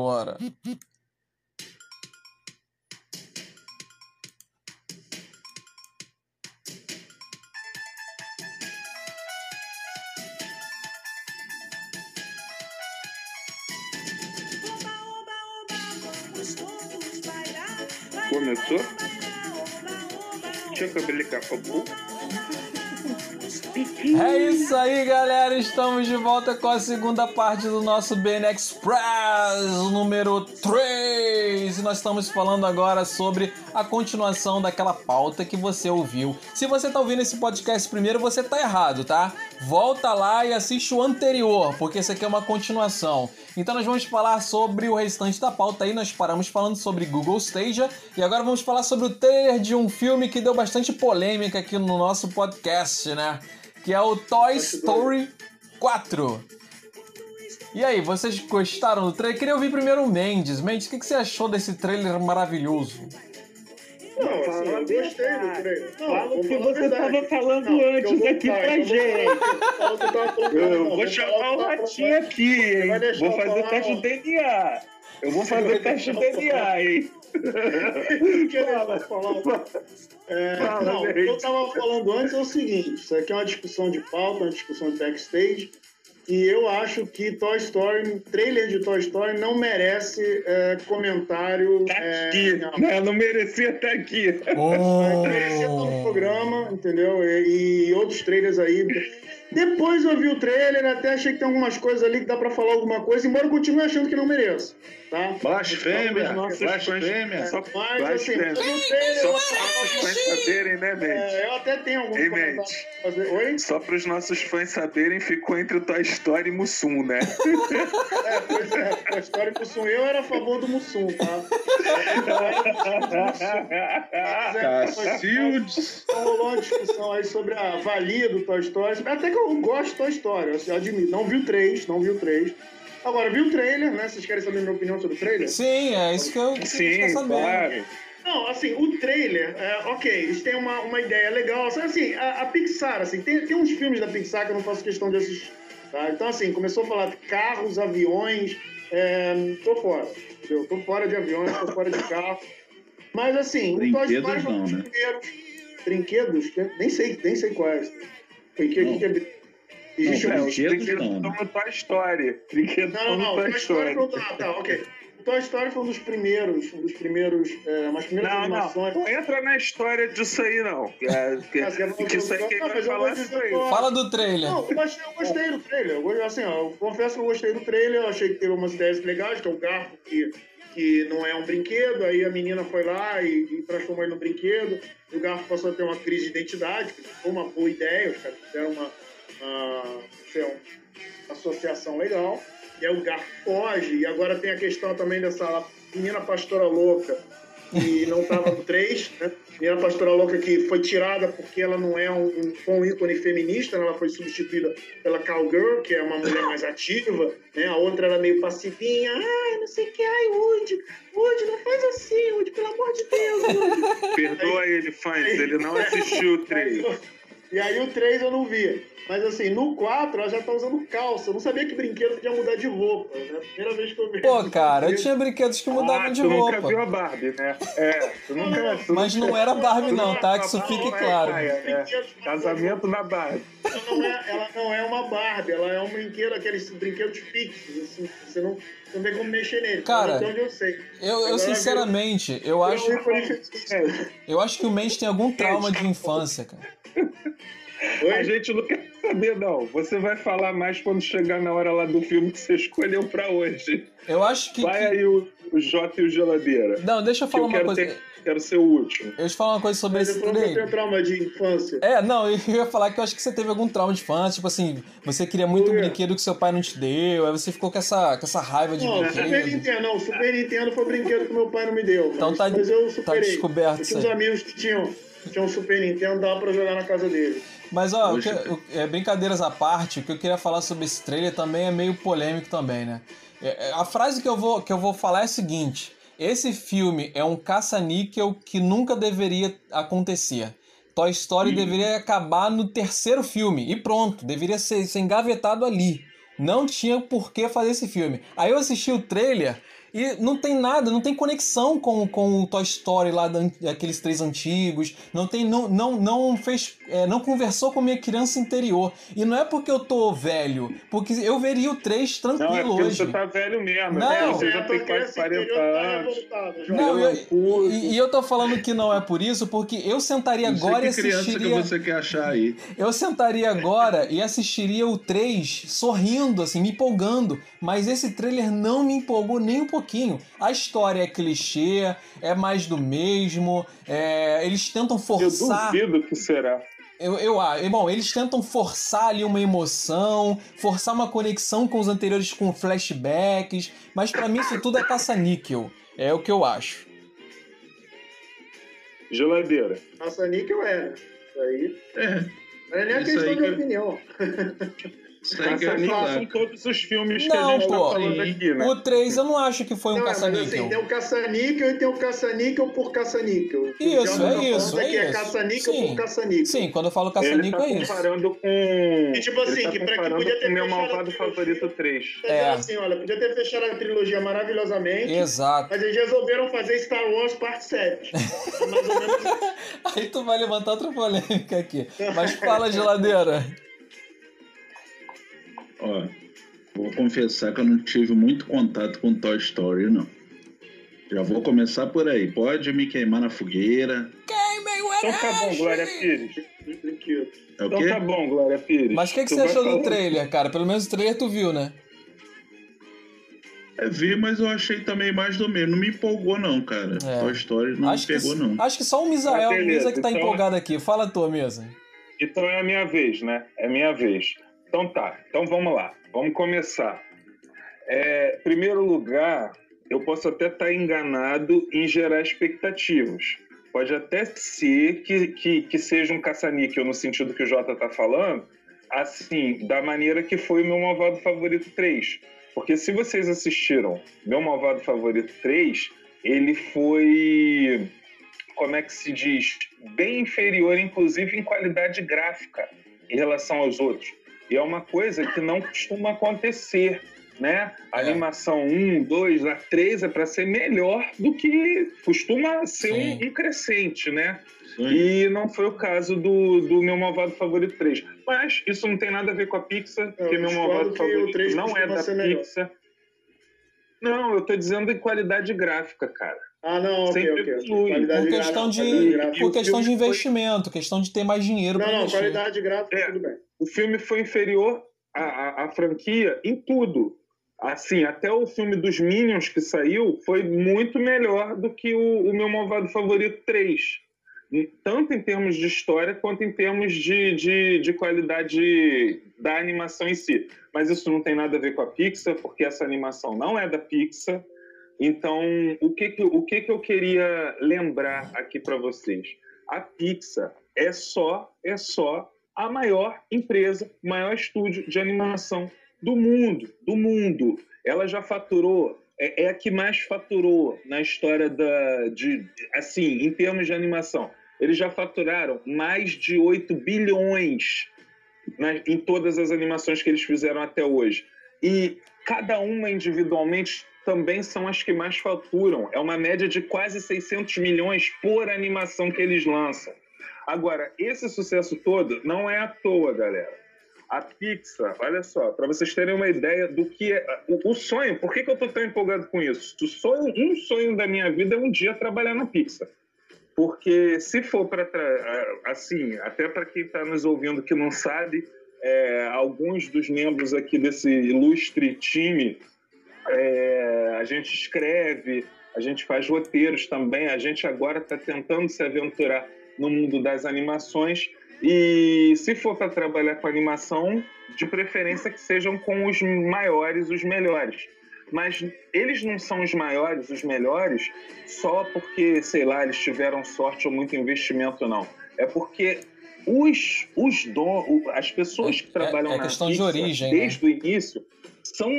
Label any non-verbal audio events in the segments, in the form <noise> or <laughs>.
Bora. Começou? Deixa eu abrir papo. É isso aí, galera. Estamos de volta com a segunda parte do nosso BN Express, número 3. E nós estamos falando agora sobre a continuação daquela pauta que você ouviu. Se você está ouvindo esse podcast primeiro, você está errado, tá? Volta lá e assiste o anterior, porque esse aqui é uma continuação. Então nós vamos falar sobre o restante da pauta aí. Nós paramos falando sobre Google Stadia e agora vamos falar sobre o trailer de um filme que deu bastante polêmica aqui no nosso podcast, né? que é o Toy Story 4. E aí, vocês gostaram do trailer? Queria ouvir primeiro o Mendes. Mendes, o que, você achou desse trailer maravilhoso? Não, assim, eu gostei do trailer. Não, Fala o que você estava falando não, antes aqui pra gente. Eu vou chamar o Ratinho aqui, hein? Vou fazer teste de DNA. Eu vou fazer teste de DNA, hein? <laughs> É, não, o que eu estava falando antes é o seguinte: isso aqui é uma discussão de pauta, uma discussão de backstage. E eu acho que Toy Story, trailer de Toy Story, não merece é, comentário. Tá é, aqui, não. Não, não merecia estar aqui. Oh. Merecia todo o programa, entendeu? E, e outros trailers aí depois eu vi o trailer, até achei que tem algumas coisas ali que dá pra falar alguma coisa, embora eu continue achando que não mereço. Tá? Blasfêmia, blasfêmia. Só, blasfêmia. Assim, trailer, Só para os nossos fãs saberem, né, Mente? É, eu até tenho alguns Ei, Mente. Oi? Só para os nossos fãs saberem, ficou entre o Toy Story e Mussum, né? <laughs> é, pois é. Toy Story e Mussum. Eu era a favor do Mussum, tá? Cacildes. Rolou uma discussão aí sobre a valia do Toy Story. Até que eu gosto de Toy Story, eu admito. Não vi o 3, não vi o 3. Agora, vi o trailer, né? Vocês querem saber a minha opinião sobre o trailer? Sim, é isso que eu Sim, claro. Não, assim, o trailer, é, ok, eles têm uma, uma ideia legal. Assim, a, a, Pixar, assim, tem, tem uns filmes da Pixar que eu não faço questão de assistir. Tá? Então, assim, começou a falar de carros, aviões, é, tô fora. Entendeu? Tô fora de aviões, tô fora de carro. Mas, assim, o Toy Story foi um dos né? Brinquedos? Nem sei, nem sei quais. Brinquedo que é Existe não, um brinquedo não. Né? Toy Story. Brinquedo não, não, não. Toy Story. Foi... Ah, tá, ok. Toy Story foi um dos primeiros, um dos primeiros, é, umas primeiras não, animações. Não, não entra na história disso aí, não. É, que, <laughs> ah, que, que isso aí quem vai falar isso aí. Fala do trailer. Não, eu gostei, eu gostei do trailer. Eu, assim, ó, eu confesso que eu gostei do trailer, eu achei que teve umas ideias legais, que é o garfo que, que não é um brinquedo, aí a menina foi lá e, e transformou ele no brinquedo, o garfo passou a ter uma crise de identidade, que foi uma boa ideia, os caras fizeram uma uma, uma associação legal. E aí o Gar foge, e agora tem a questão também dessa menina pastora louca, que não estava no 3, né? Menina pastora louca que foi tirada porque ela não é um, um, um ícone feminista, né? ela foi substituída pela Cowgirl, que é uma mulher mais ativa, né? A outra era meio passivinha, ai, não sei o que, ai, Woody, Woody, não faz assim, Woody, pelo amor de Deus, Woody. Perdoa aí, ele, fãs, ele não assistiu o 3. E aí o 3 eu não vi. Mas assim, no 4 ela já tá usando calça. Eu não sabia que brinquedo podia mudar de roupa. Né? Primeira vez que eu vi. Pô, cara, eu tinha brinquedos que mudavam ah, de tu roupa. nunca viu a Barbie, né? É, tu nunca. Tu Mas não era Barbie, não, tá? Que isso fique claro. É, é. Casamento na Barbie. Ela não, é, ela não é uma Barbie, ela é um brinquedo, aqueles brinquedos fixos, assim, você não, não tem como mexer nele. Cara, eu, sei. eu, eu sinceramente, eu acho. Eu acho que o Mendes tem algum trauma de infância, cara. Oi? A gente não quer saber, não. Você vai falar mais quando chegar na hora lá do filme que você escolheu pra hoje. Eu acho que. Vai que... aí o, o Jota e o Geladeira. Não, deixa eu falar uma coisa. Ter, quero ser o último. Eu te falar uma coisa sobre Mas esse trailer. Você tem trauma de infância? É, não, eu ia falar que eu acho que você teve algum trauma de infância. Tipo assim, você queria muito um brinquedo que seu pai não te deu, aí você ficou com essa, com essa raiva de não, brinquedo. Super Nintendo, não, Super Nintendo foi o brinquedo que meu pai não me deu. Então mas, tá, mas eu tá superei. tá descoberto. Eu tinha uns amigos que tinham, tinham Super Nintendo, dava pra jogar na casa dele. Mas, ó, que, é, brincadeiras à parte, o que eu queria falar sobre esse trailer também é meio polêmico também, né? É, é, a frase que eu vou, que eu vou falar é a seguinte: esse filme é um caça-níquel que nunca deveria acontecer. Toy Story deveria acabar no terceiro filme e pronto, deveria ser, ser engavetado ali. Não tinha por que fazer esse filme. Aí eu assisti o trailer E não tem nada, não tem conexão com, com o Toy Story lá, daqueles três antigos. Não tem, não, não, não fez, é, não conversou com a minha criança interior. E não é porque eu tô velho, porque eu veria o 3 tranquilo não, é porque hoje. você tá velho mesmo. Não, né? você já tem quase 40 tá anos. Não, eu, e, e, eu tô falando que não é por isso, porque eu sentaria não agora e assistiria... que você quer achar aí. Eu sentaria agora e assistiria o 3 sorrindo, assim, me empolgando. Mas esse trailer não me empolgou nem um pouquinho. A história é clichê, é mais do mesmo. É... Eles tentam forçar. Eu duvido que será. Eu, eu, bom, eles tentam forçar ali uma emoção, forçar uma conexão com os anteriores com flashbacks, mas para mim isso tudo é caça-níquel. É o que eu acho. Geladeira. Caça-níquel é. Isso aí. É. Não é nem a questão de opinião. <laughs> Caça-níquel são todos os filmes não, que a gente tá pô, tá falando aqui, né? O 3 eu não acho que foi um caça-níquel. Assim, tem o caça-níquel e tem o caça-níquel por caça-níquel. Isso, é isso. É, é caça-níquel por caça-níquel. Sim, quando eu falo caça-níquel tá é isso. comparando com... E tipo assim, tá que, pra, que podia ter meu malvado favorito 3. É. assim, olha, podia ter fechado a trilogia maravilhosamente. Exato. Mas eles resolveram fazer Star Wars parte 7. <laughs> É mais ou menos Aí tu vai levantar outra polêmica aqui. <laughs> Mas fala, geladeira. Ó, vou confessar que eu não tive muito contato com Toy Story, não. Já vou começar por aí. Pode me queimar na fogueira. Queimem o Então tá bom, Glória Pires. É o então tá bom, Glória Pires. Mas o que, que você achou do trailer, cara? Pelo menos o trailer tu viu, né? É, vi, mas eu achei também mais do mesmo. Não me empolgou, não, cara. É. Toy Story não acho me pegou, que, não. Acho que só o Misael, ah, o Misa que tá então... empolgado aqui. Fala a tua mesa. Então é a minha vez, né? É a minha vez. Então tá, então vamos lá, vamos começar. É, primeiro lugar, eu posso até estar tá enganado em gerar expectativas. Pode até ser que, que, que seja um caça-níquel no sentido que o Jota está falando, assim, da maneira que foi o meu Malvado Favorito 3. Porque se vocês assistiram meu Malvado Favorito 3, ele foi, como é que se diz, bem inferior, inclusive em qualidade gráfica, em relação aos outros. E é uma coisa que não costuma acontecer, né? A é. animação 1, 2, a 3 é para ser melhor do que costuma ser um, um, crescente, né? Sim. E não foi o caso do, do meu malvado favorito 3. Mas isso não tem nada a ver com a Pixar, porque meu malvado favorito não é da Pixar. Não, eu tô dizendo em qualidade gráfica, cara. Ah, não, ok, Sempre ok. Por questão, de, por questão de investimento, foi... questão de ter mais dinheiro Não, não, investir. qualidade gráfica, é, tudo bem. O filme foi inferior à, à, à, franquia em tudo. Assim, até o filme dos Minions que saiu foi muito melhor do que o, o meu malvado favorito 3. Tanto em termos de história quanto em termos de, de, de qualidade da animação em si. Mas isso não tem nada a ver com a Pixar, porque essa animação não é da Pixar. Então, o que, que, o que, que eu queria lembrar aqui para vocês? A Pixar é só, é só a maior empresa, maior estúdio de animação do mundo, do mundo. Ela já faturou, é, é a que mais faturou na história da, de, assim, em termos de animação. Eles já faturaram mais de 8 bilhões né, em todas as animações que eles fizeram até hoje. E cada uma individualmente também são as que mais faturam. É uma média de quase 600 milhões por animação que eles lançam. Agora, esse sucesso todo não é à toa, galera. A Pixar, olha só, para vocês terem uma ideia do que é o, o sonho. Por que, que eu estou tão empolgado com isso? O sonho, um sonho da minha vida é um dia trabalhar na Pixar. Porque se for para assim, até para quem está nos ouvindo que não sabe, é, alguns dos membros aqui desse ilustre time é, a gente escreve, a gente faz roteiros também, a gente agora está tentando se aventurar no mundo das animações. E se for para trabalhar com animação, de preferência que sejam com os maiores, os melhores. Mas eles não são os maiores, os melhores, só porque, sei lá, eles tiveram sorte ou muito investimento, não. É porque os, os don, as pessoas que é, trabalham é, é na questão Pixar, de origem, desde né? o início, são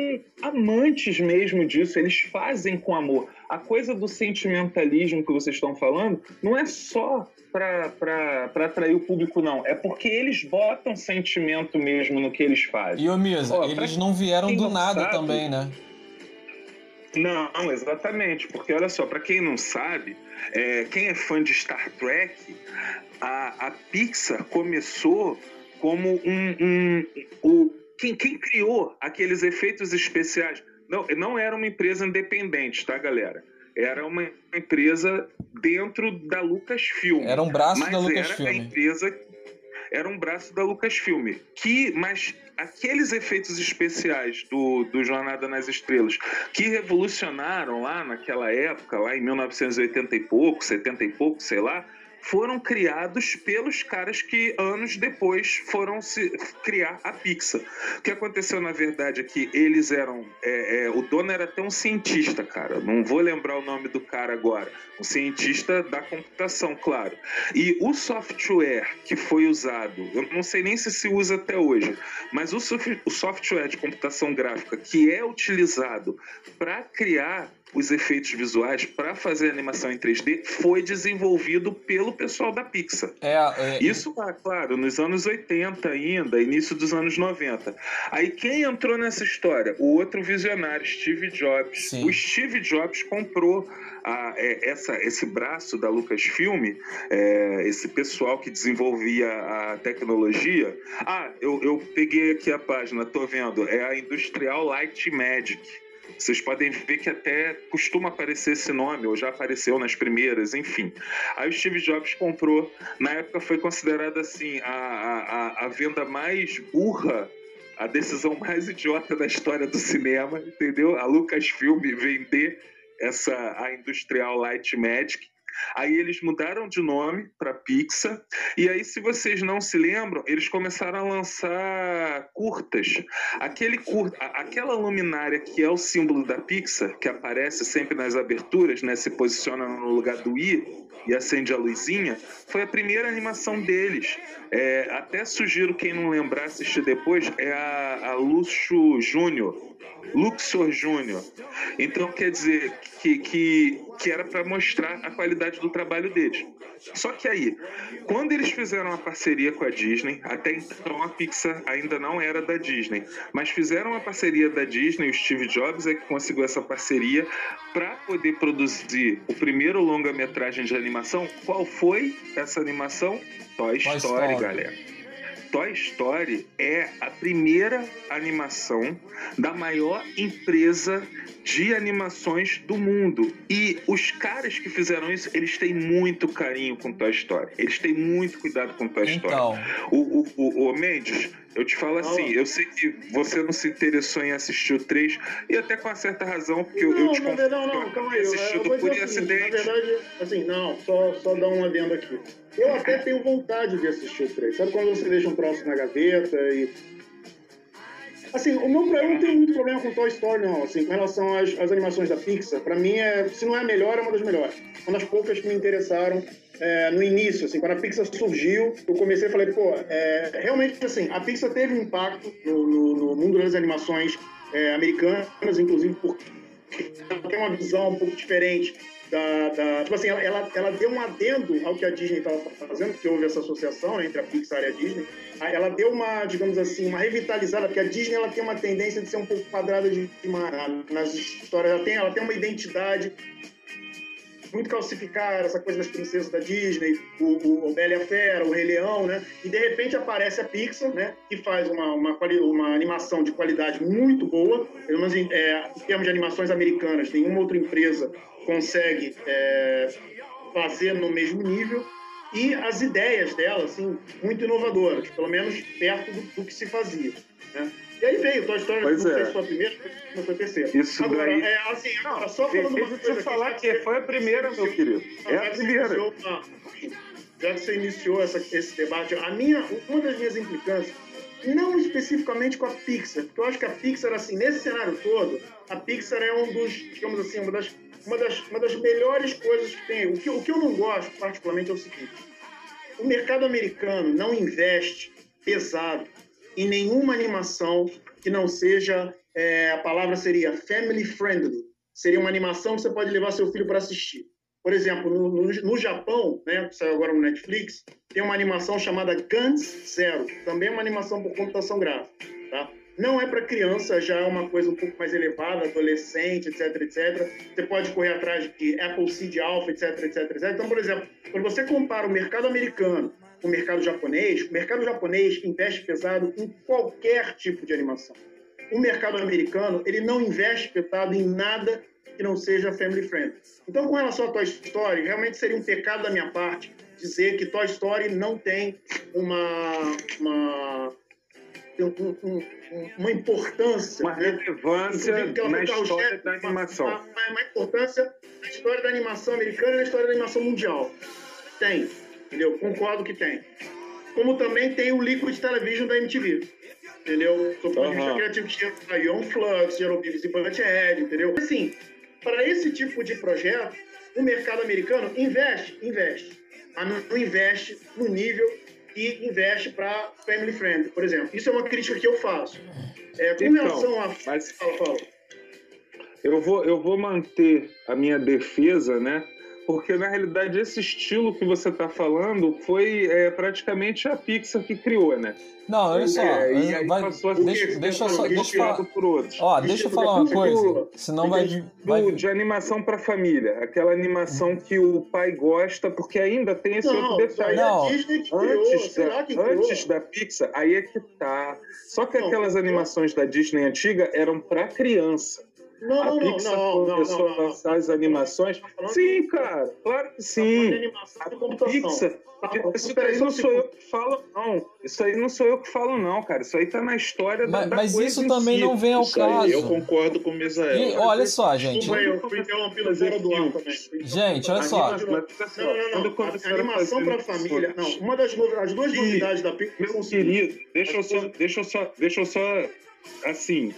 amantes mesmo disso, eles fazem com amor. A coisa do sentimentalismo que vocês estão falando não é só para atrair o público, não. É porque eles botam sentimento mesmo no que eles fazem. E, ô Misa, eles não vieram do nada sabe, também, né? Não, exatamente, porque olha só, para quem não sabe, é, quem é fã de Star Trek, a, a Pixar começou como um, um, um quem, quem criou aqueles efeitos especiais não, não era uma empresa independente, tá, galera? Era uma empresa dentro da Lucasfilm. Era um braço da Lucasfilm. Era a empresa era um braço da Lucasfilm. Que, mas aqueles efeitos especiais do, do Jornada nas Estrelas que revolucionaram lá naquela época, lá em 1980 e pouco, 70 e pouco, sei lá, foram criados pelos caras que anos depois foram se criar a Pixar. O que aconteceu na verdade é que eles eram. É, é, o dono era até um cientista, cara. Não vou lembrar o nome do cara agora. Um cientista da computação, claro. E o software que foi usado, eu não sei nem se se usa até hoje, mas o, o software de computação gráfica que é utilizado para criar os efeitos visuais para fazer animação em 3D foi desenvolvido pelo pessoal da Pixar. É, é, Isso, claro, nos anos 80 ainda, início dos anos 90. Aí quem entrou nessa história? O outro visionário, Steve Jobs. Sim. O Steve Jobs comprou a, é, essa, esse braço da Lucasfilm, é, esse pessoal que desenvolvia a tecnologia. Ah, eu, eu peguei aqui a página, tô vendo, é a Industrial Light Magic. Vocês podem ver que até costuma aparecer esse nome, ou já apareceu nas primeiras, enfim. Aí o Steve Jobs comprou, na época foi considerada assim a, a, a venda mais burra a decisão mais idiota da história do cinema, entendeu? A Lucasfilm vender essa a Industrial Light Magic Aí eles mudaram de nome para Pixar. E aí, se vocês não se lembram, eles começaram a lançar curtas. Aquele curta, aquela luminária que é o símbolo da Pixar, que aparece sempre nas aberturas, né? Se posiciona no lugar do I e acende a luzinha, foi a primeira animação deles. É, até sugiro quem não lembrar assistir depois, é a, a Luxo Júnior Luxor Júnior. Então quer dizer que, que, que era para mostrar a qualidade do trabalho deles. Só que aí, quando eles fizeram a parceria com a Disney, até então a Pixar ainda não era da Disney, mas fizeram a parceria da Disney, o Steve Jobs é que conseguiu essa parceria para poder produzir o primeiro longa-metragem de animação. Qual foi essa animação? Toy, Toy Story, Story, galera. Toy Story é a primeira animação da maior empresa de animações do mundo. E os caras que fizeram isso, eles têm muito carinho com Toy Story. Eles têm muito cuidado com Toy Story. Então... O, o, o, o Mendes, eu te falo assim, eu sei que você não se interessou em assistir o 3, e até com uma certa razão, porque não, eu te confio. Não, não, calma aí. Assistido por assim, acidente. Na verdade, assim, não, só, só dar um adendo aqui. Eu até tenho vontade de assistir o 3. Sabe quando você deixa um troço na gaveta e Assim, o meu eu não tenho muito problema com Toy Story, não. Assim, com relação às, às animações da Pixar, para mim, é, se não é a melhor, é uma das melhores. Uma das poucas que me interessaram é, no início, assim, quando a Pixar surgiu, eu comecei a falar, pô, é, realmente, assim, a Pixar teve um impacto no, no, no mundo das animações é, americanas, inclusive porque ela tem uma visão um pouco diferente da, da, tipo assim, ela, ela, deu um adendo ao que a Disney estava fazendo, porque houve essa associação né, entre a Pixar e a Disney. Ela deu uma, digamos assim, uma revitalizada, porque a Disney ela tem uma tendência de ser um pouco quadrada de, de nas histórias. Ela tem, ela tem uma identidade muito calcificar essa coisa das princesas da Disney, o, o Bela e a Fera, o Rei Leão, né? E de repente aparece a Pixar, né? Que faz uma, uma, uma animação de qualidade muito boa, pelo menos em, é, em termos de animações americanas, nenhuma outra empresa consegue é, fazer no mesmo nível e as ideias dela, assim, muito inovadoras, pelo menos perto do, do que se fazia. Né? E aí veio Toy Story, pois não é. foi sua primeira, não foi a terceira. Isso agora, daí... É, assim, agora, só falando uma coisa... falar que foi a primeira, meu querido. É a primeira. já que você iniciou essa, esse debate, a minha, uma das minhas implicâncias, não especificamente com a Pixar, porque eu acho que a Pixar, assim, nesse cenário todo, a Pixar é um dos, digamos assim, uma das, uma das, uma das melhores coisas que tem. O que, o que eu não gosto, particularmente, é o seguinte: o mercado americano não investe pesado em nenhuma animação que não seja, é, a palavra seria family friendly. Seria uma animação que você pode levar seu filho para assistir. Por exemplo, no, no, no, Japão, né, que saiu agora no Netflix, tem uma animação chamada Guns Zero. Também é uma animação por computação gráfica. Tá? Não é para criança, já é uma coisa um pouco mais elevada, adolescente, etc, etc. Você pode correr atrás de Apple Seed Alpha, etc, etc, etc. Então, por exemplo, quando você compara o mercado americano o mercado japonês, o mercado japonês investe pesado em qualquer tipo de animação. O mercado americano, ele não investe pesado em nada que não seja family friendly. Então, com relação a Toy Story, realmente seria um pecado da minha parte dizer que Toy Story não tem uma, uma um, um, uma importância. Uma né? relevância na história da animação. Uma, uma, uma, importância na história da animação americana e na história da animação mundial. Tem, entendeu? Concordo que tem. Como também tem o Liquid Television da MTV. Entendeu? Sou ponto de vista criativo que tinha a Young Flux, Gerald Beavis e Butthead, entendeu? Assim, para esse tipo de projeto, o mercado americano investe, investe, mas não investe no nível e investe para family friend, por exemplo. Isso é uma crítica que eu faço. É, com então, relação a. Mas... Fala, fala. Eu vou, eu vou manter a minha defesa, né? Porque na realidade esse estilo que você está falando foi é, praticamente a Pixar que criou, né? Não, olha só. É, vai, deixa, deixa, deixa, só, deixa eu falar. Por outros. Ó, deixa eu falar uma coisa. Senão vai, vai. De animação para família. Aquela animação que o pai gosta, porque ainda tem esse não, outro detalhe. Não. Antes, da, antes da Pixar, aí é que tá. Só que aquelas animações da Disney antiga eram para criança. Não, a Pixar não, não, começou não, a lançar as animações. Tá sim, cara, claro que sim. A Pixar. Isso aí não sou eu que falo, não. Isso aí não sou eu que falo, não, cara. Isso aí tá na história da, mas, isso também si. não vem ao isso caso. Aí, eu concordo com o Misael. E, olha só, gente. Eu fui interrompido fora do ar também. Gente, olha só. Não, não, não. A animação pra família. Não, uma das as duas novidades da Pixar. Meu querido, deixa eu só, deixa eu só, deixa eu só, assim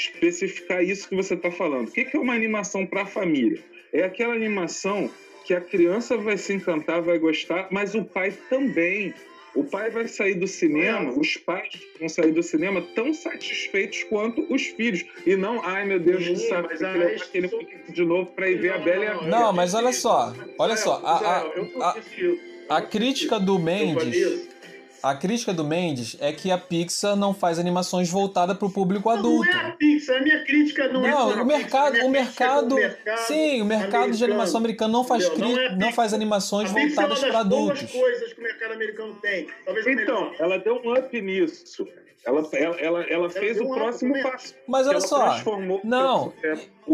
especificar isso que você está falando. O que é uma animação para a família? É aquela animação que a criança vai se encantar, vai gostar, mas o pai também. O pai vai sair do cinema, os pais vão sair do cinema tão satisfeitos quanto os filhos. E não, ai meu Deus, Sim, sabe, que levar aquele de novo para ir ver a Bela e a Não, mas olha só, olha só, a, a, a, a crítica do Mendes a crítica do Mendes é que a Pixar não faz animações voltadas para o público adulto. Não é a Pixar, a minha crítica não, é não é o mercado, Pixar, o mercado, mercado, sim, o mercado americano. de animação americano não faz não, é não faz animações voltadas para adultos. coisas que o mercado americano tem. Talvez então, ela deu um up nisso. Ela, ela, ela, ela fez o próximo passo. Mas olha só. Transformou não. O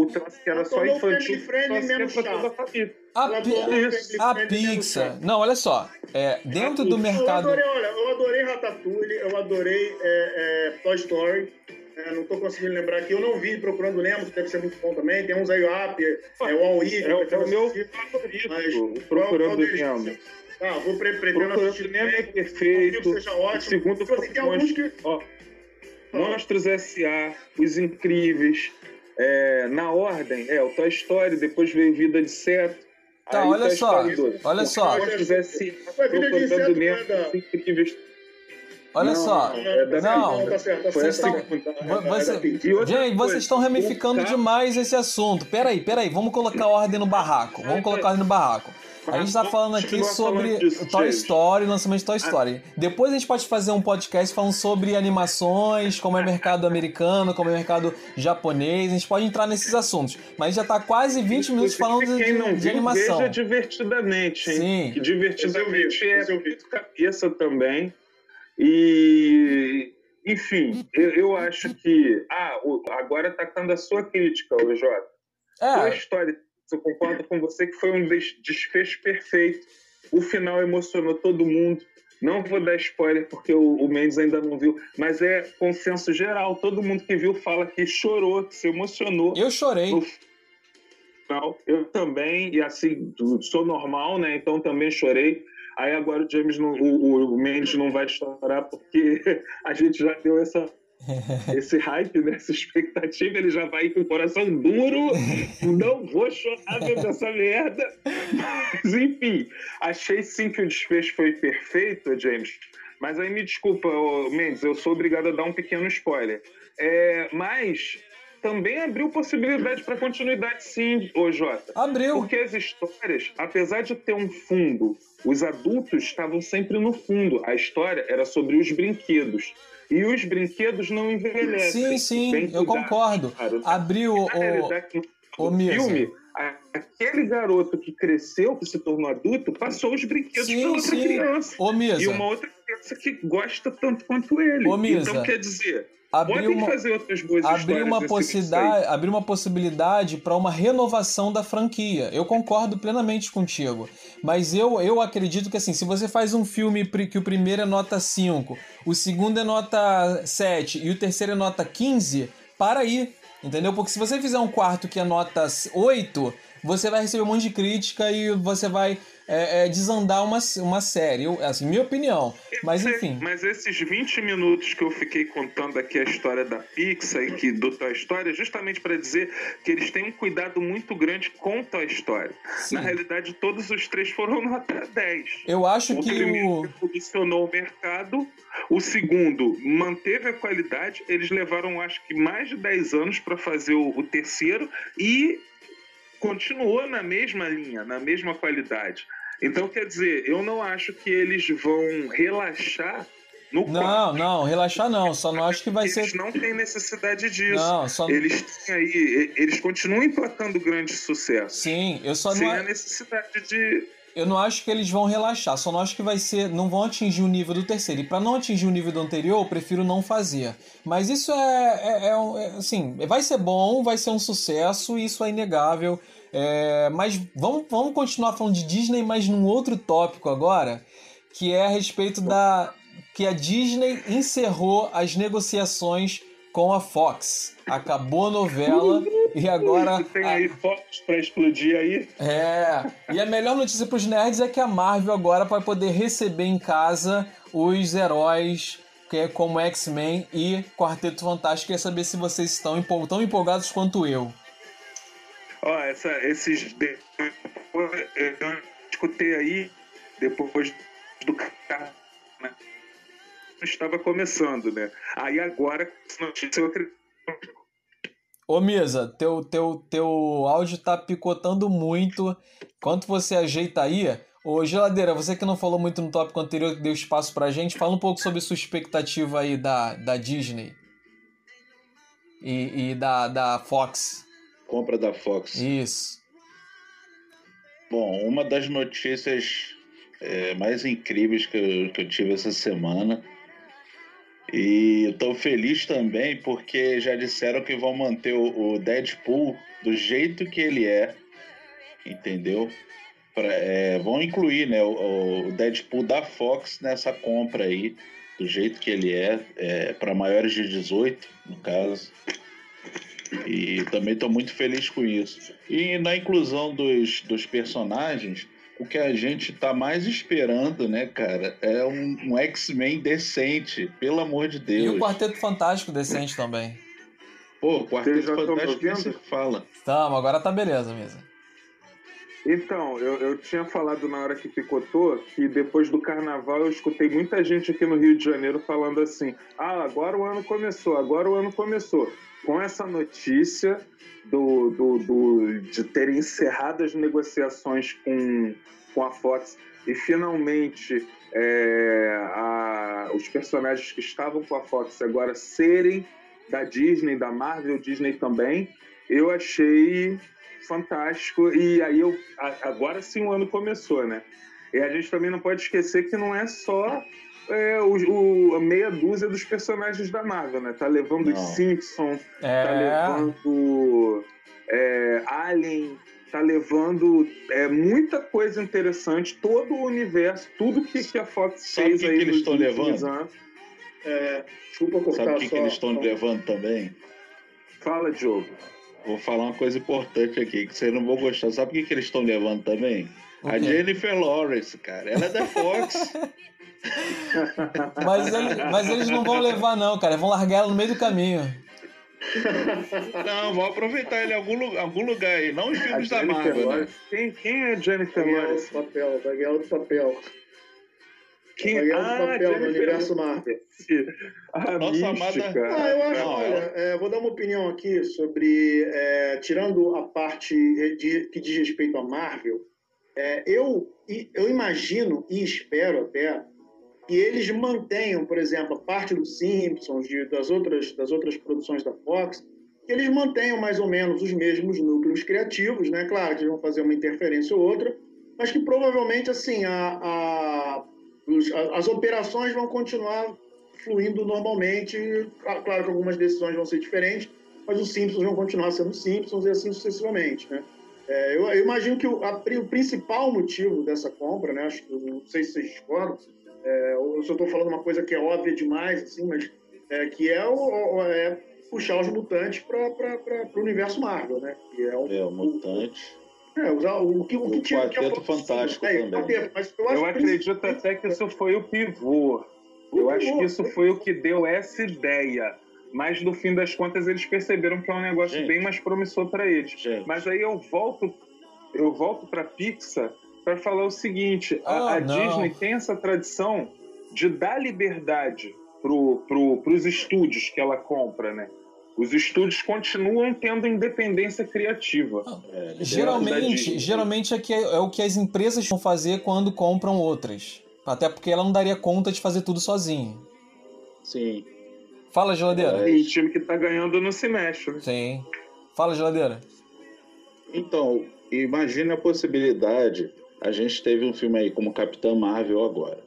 troço que era só infantil. A, pi a Pixar. Não, olha só. É, dentro do mercado. Eu adorei, olha, eu adorei Ratatouille, eu adorei é, é, Toy Story. É, não estou conseguindo lembrar aqui. Eu não vi Procurando Nemo, que deve ser muito bom também. Tem uns aí, o App, é, o All-E. É, é, o meu favorito, Procurando Nemo. Ah, vou pre pretendo assistir. Nemo é perfeito. Seja ótimo. Segundo, tipo assim, tem alguns que... Ó, Monstros S.A., Os Incríveis, é, na ordem, é o Toy Story, depois veio Vida de Seto. Tá, olha Toy só, olha só. S.A., Procurando Nemo, Os Incríveis Olha não, só. É não, tá certo, tá vocês estão, você, gente, vocês estão ramificando demais esse assunto. Peraí, peraí, vamos colocar ordem no barraco. Vamos colocar ordem no barraco. A gente tá falando aqui sobre Toy Story, lançamento de Toy Story. Depois a gente pode fazer um podcast falando sobre animações, como é mercado americano, como é mercado japonês. A gente pode entrar nesses assuntos. Mas já tá quase 20 minutos falando de, quem não de viu, animação. Veja divertidamente, hein? Sim. Que divertidamente é muito cabeça também. E, enfim, eu, eu acho que. Ah, agora atacando a sua crítica, o Jota. É. Toy Story eu concordo com você que foi um desfecho perfeito. O final emocionou todo mundo. Não vou dar spoiler porque o, o Mendes ainda não viu, mas é consenso geral. Todo mundo que viu fala que chorou, que se emocionou. Eu chorei. final. Eu também, e assim, sou normal, né? Então também chorei. Aí agora o James, não, o, o Mendes não vai chorar porque <laughs> a gente já deu essa <laughs> esse hype, né? essa expectativa, ele já vai com o coração duro. Não vou chorar vendo essa merda. Mas, enfim, achei sim que o desfecho foi perfeito, James. Mas aí me desculpa, Mendes, eu sou obrigado a dar um pequeno spoiler. É, mas também abriu possibilidade para continuidade, sim, ô Jota. Abriu. Porque as histórias, apesar de ter um fundo, os adultos estavam sempre no fundo. A história era sobre os brinquedos. E os brinquedos não envelhecem. Sim, sim, eu concordo. Cara. Abriu o, o, o filme aquele garoto que cresceu, que se tornou adulto, passou os brinquedos para outra sim. criança. Ô, Misa. E uma outra criança que gosta tanto quanto ele. Ô, Misa. Então, quer dizer, abrir uma, fazer outras boas abrir uma possibilidade abrir uma possibilidade para uma renovação da franquia eu concordo plenamente contigo mas eu, eu acredito que assim se você faz um filme que o primeiro é nota 5 o segundo é nota 7 e o terceiro é nota 15 para aí entendeu? Porque se você fizer um quarto que é nota 8 você vai receber um monte de crítica e você vai é, é, desandar uma, uma série. Eu, assim, minha opinião. Mas enfim. Mas esses 20 minutos que eu fiquei contando aqui a história da Pixar e que, do Toy Story é justamente para dizer que eles têm um cuidado muito grande com Toy Story. Sim. Na realidade, todos os três foram nota 10. Eu acho o que o. O posicionou o mercado. O segundo manteve a qualidade. Eles levaram, acho que, mais de 10 anos para fazer o, o terceiro. E continuou na mesma linha, na mesma qualidade. Então, quer dizer, eu não acho que eles vão relaxar no Não, não, relaxar não. Só não acho que vai eles ser. Eles não têm necessidade disso. Não, só... Eles têm aí. Eles continuam emplacando grande sucesso. Sim, eu só não. Sem a necessidade de. Eu não acho que eles vão relaxar, só não acho que vai ser. Não vão atingir o nível do terceiro. E para não atingir o nível do anterior, eu prefiro não fazer. Mas isso é, é, é, é assim, vai ser bom, vai ser um sucesso, isso é inegável. É, mas vamos, vamos continuar falando de Disney, mas num outro tópico agora, que é a respeito da que a Disney encerrou as negociações com a Fox. Acabou a novela e agora. Tem aí Fox pra explodir aí. É. E a melhor notícia pros nerds é que a Marvel agora vai poder receber em casa os heróis que é como X-Men e Quarteto Fantástico. Queria saber se vocês estão tão empolgados quanto eu. Ó, essa, esses. Eu escutei aí, depois do né? Estava começando, né? Aí agora, notícia, eu acredito. Ô Misa, teu, teu, teu áudio tá picotando muito. Quanto você ajeita aí? Ô Geladeira, você que não falou muito no tópico anterior, que deu espaço pra gente, fala um pouco sobre sua expectativa aí da, da Disney e, e da, da Fox compra da Fox. Isso. Bom, uma das notícias é, mais incríveis que eu, que eu tive essa semana. E estou feliz também porque já disseram que vão manter o, o Deadpool do jeito que ele é, entendeu? Pra, é, vão incluir né, o, o, Deadpool da Fox nessa compra aí, do jeito que ele é, é para maiores de 18, no caso. E também estou muito feliz com isso. E na inclusão dos, dos personagens, o que a gente está mais esperando, né, cara, é um, um X-Men decente, pelo amor de Deus. E o Quarteto Fantástico decente também. Pô, o Quarteto Fantástico você fala. Tamo, agora tá beleza mesmo. Então, eu, eu tinha falado na hora que picotou que depois do carnaval eu escutei muita gente aqui no Rio de Janeiro falando assim: ah, agora o ano começou, agora o ano começou. Com essa notícia do, do, do, de terem encerrado as negociações com, com a Fox e finalmente é, a, os personagens que estavam com a Fox agora serem da Disney, da Marvel, Disney também, eu achei fantástico. E aí eu agora sim o ano começou, né? E a gente também não pode esquecer que não é só é, o, o, a meia dúzia dos personagens da Marvel, né? Tá levando os Simpsons, é. tá levando é, Alien, tá levando é, muita coisa interessante, todo o universo, tudo que, que a Fox Sabe fez que aí que eles estão levando? É, desculpa cortar Sabe o que, que eles estão levando também? Fala, Diogo. Vou falar uma coisa importante aqui, que vocês não vão gostar. Sabe o que, que eles estão levando também? A Jennifer Lawrence, cara. Ela é da Fox. <laughs> mas, ele, mas eles não vão levar, não, cara. Vão largar ela no meio do caminho. Não, vão aproveitar ele em algum, algum lugar aí, não em filmes da Marvel. Né? Quem, quem é Jennifer Vai ganhar Lawrence? outro papel, vai ganhar outro papel. Quem é ah, papel no universo Marvel. <laughs> A Nossa amada. Ah, eu acho, não, olha, é, vou dar uma opinião aqui sobre. É, tirando a parte de, que diz respeito a Marvel, é, eu, eu imagino e espero até que eles mantenham, por exemplo, a parte dos Simpsons, de, das, outras, das outras produções da Fox, que eles mantenham mais ou menos os mesmos núcleos criativos, né? Claro que eles vão fazer uma interferência ou outra, mas que provavelmente assim a, a, as operações vão continuar fluindo normalmente. Claro que algumas decisões vão ser diferentes, mas os Simpsons vão continuar sendo Simpsons e assim sucessivamente, né? É, eu, eu, imagino que o, o, principal motivo dessa compra, né? Acho, não sei se vocês discordam, é, eu estou falando uma coisa que é óbvia demais, assim, mas é, que é, o, é puxar os mutantes para o universo Marvel, né? Que é, é, o mutante. É, usar o, que, o que tinha. Quarteto Fantástico é, também. Mas eu, eu acredito até que isso foi o pivô. O eu pivô, acho que isso foi o que deu essa ideia. Mas no fim das contas eles perceberam que é um negócio gente, bem mais promissor para eles. Gente. Mas aí eu volto, eu volto para Pixar para falar o seguinte: a, oh, a Disney tem essa tradição de dar liberdade pro, pro, pros estúdios que ela compra, né? Os estúdios continuam tendo independência criativa. é, geralmente, geralmente é, que é, é o que as empresas vão fazer quando compram outras. Até porque ela não daria conta de fazer tudo sozinha. Sim. Fala, geladeira. É, e time que tá ganhando não se mexe. Né? Sim. Fala, geladeira. Então, imagine a possibilidade. A gente teve um filme aí como Capitã Marvel agora.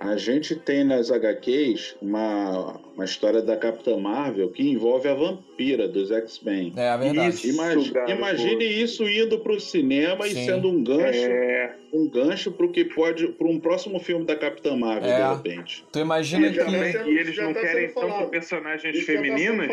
A gente tem nas HQs uma, uma história da Capitã Marvel que envolve a vampira dos X-Men. É, a verdade. Isso, imagine, imagine isso indo para o cinema Sim. e sendo um gancho, é... um gancho para que pode para um próximo filme da Capitã Marvel é. de repente. Tu imagina e que e eles não tá querem tanto personagens isso femininas?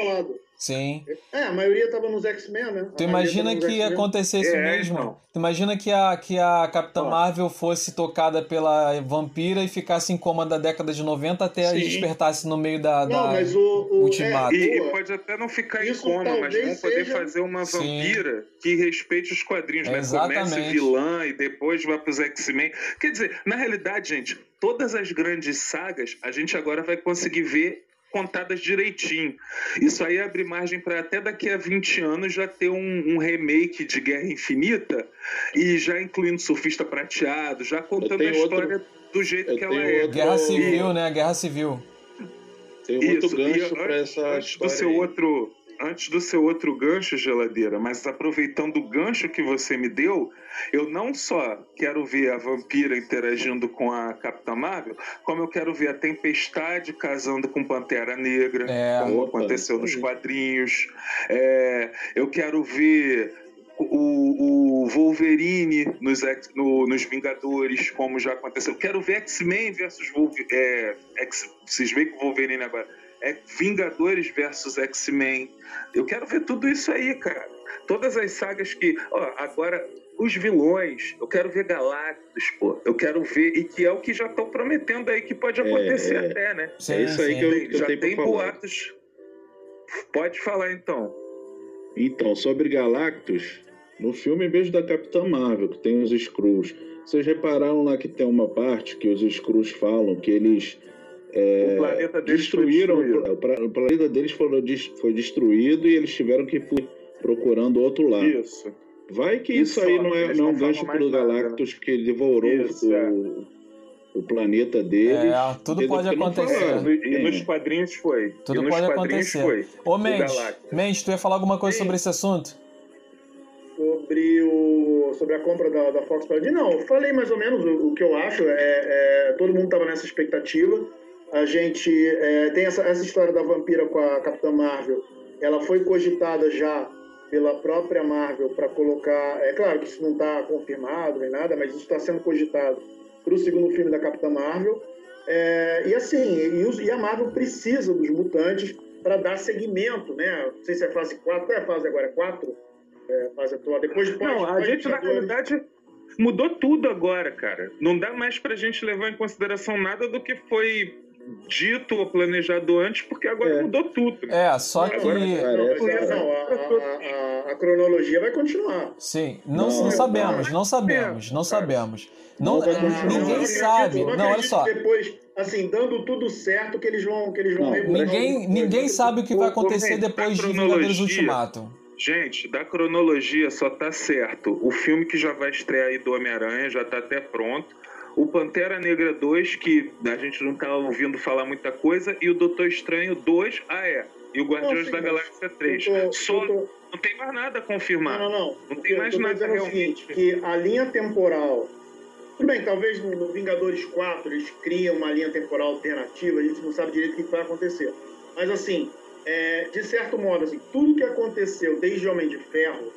Sim. É, a maioria tava nos X-Men, né? Tu imagina que ia acontecer isso é, mesmo? Então. Tu imagina que a, que a Capitã Marvel fosse tocada pela vampira e ficasse em coma da década de 90 até Sim. despertasse no meio da, não, da mas o, o ultimato. É, e, e, pode até não ficar em coma, mas vão poder seja... fazer uma vampira Sim. que respeite os quadrinhos, né? Comece vilã e depois vá pros X-Men. Quer dizer, na realidade, gente, todas as grandes sagas a gente agora vai conseguir ver contadas direitinho. Isso aí abre margem para até daqui a 20 anos já ter um, um, remake de Guerra Infinita e já incluindo Surfista Prateado, já contando a história outro, do jeito que ela é. Outro... Guerra Civil, né? Guerra Civil. Tem outro Isso, gancho para essa antes história. Do seu aí. outro, antes do seu outro gancho, geladeira, mas aproveitando o gancho que você me deu, eu não só quero ver a vampira interagindo com a Capitã Marvel, como eu quero ver a Tempestade casando com Pantera Negra, é, como opa, aconteceu nos quadrinhos. É, eu quero ver o, o Wolverine nos, no, nos Vingadores, como já aconteceu. Eu quero ver X-Men versus Wolverine. É, X, vocês veem com o Wolverine agora. É Vingadores versus X-Men. Eu quero ver tudo isso aí, cara. Todas as sagas que. Ó, agora os vilões, eu quero ver Galactus, pô. Eu quero ver, e que é o que já estão prometendo aí que pode é, acontecer é, até, né? Sim, é isso aí sim. que eu, eu já tem boatos. Pode falar então. Então, sobre Galactus, no filme mesmo da Capitã Marvel, que tem os Skrulls, vocês repararam lá que tem uma parte que os Skrulls falam que eles é, o planeta deles destruíram o, planeta deles foi, foi destruído e eles tiveram que ir procurando outro lado. Isso. Vai que isso, isso aí não é, não é um gancho pro Galactus né? que devorou isso, o, é. o, planeta deles. É, tudo pode acontecer. E nos quadrinhos foi. Tudo pode acontecer. Foi, Ô, Mendes, Mendes, tu ia falar alguma coisa Sim. sobre esse assunto? Sobre o sobre a compra da, da Fox para Não, eu falei mais ou menos o, o que eu acho. É, é todo mundo estava nessa expectativa. A gente é, tem essa, essa história da vampira com a Capitã Marvel. Ela foi cogitada já pela própria Marvel para colocar. É claro que isso não está confirmado nem nada, mas isso está sendo cogitado para o segundo filme da Capitã Marvel. É, e assim, e, a Marvel precisa dos mutantes para dar seguimento, né? Não sei se é fase 4, qual é a fase agora? 4? É, fase atual. Depois de Não, a gente, na realidade, mudou tudo agora, cara. Não dá mais para a gente levar em consideração nada do que foi dito ou planejado antes, porque agora é. mudou tudo. É, só que. Agora, não, não, a, a cronologia vai continuar. Sim, não, não, não sabemos, não sabemos, não sabemos. Não, ninguém sabe. Não, olha só. Depois, assim, dando tudo certo que eles vão, que eles vão. ninguém, ninguém sabe o que vai acontecer depois de Vingadores Ultimato. Gente, da cronologia só tá certo. O filme que já vai estrear aí do Homem-Aranha já tá até pronto. O Pantera Negra 2, que a gente não tá ouvindo falar muita coisa, e o Doutor Estranho 2, ah é. E o Guardiões da Galáxia 3. Tô, só tô... não tem mais nada a confirmar. Não, não, não. Não tem mais nada realmente. Seguinte, que a linha temporal tudo bem, talvez no, no, Vingadores 4 eles criam uma linha temporal alternativa, a gente não sabe direito o que vai acontecer. Mas assim, é, de certo modo, assim, tudo que aconteceu desde Homem de Ferro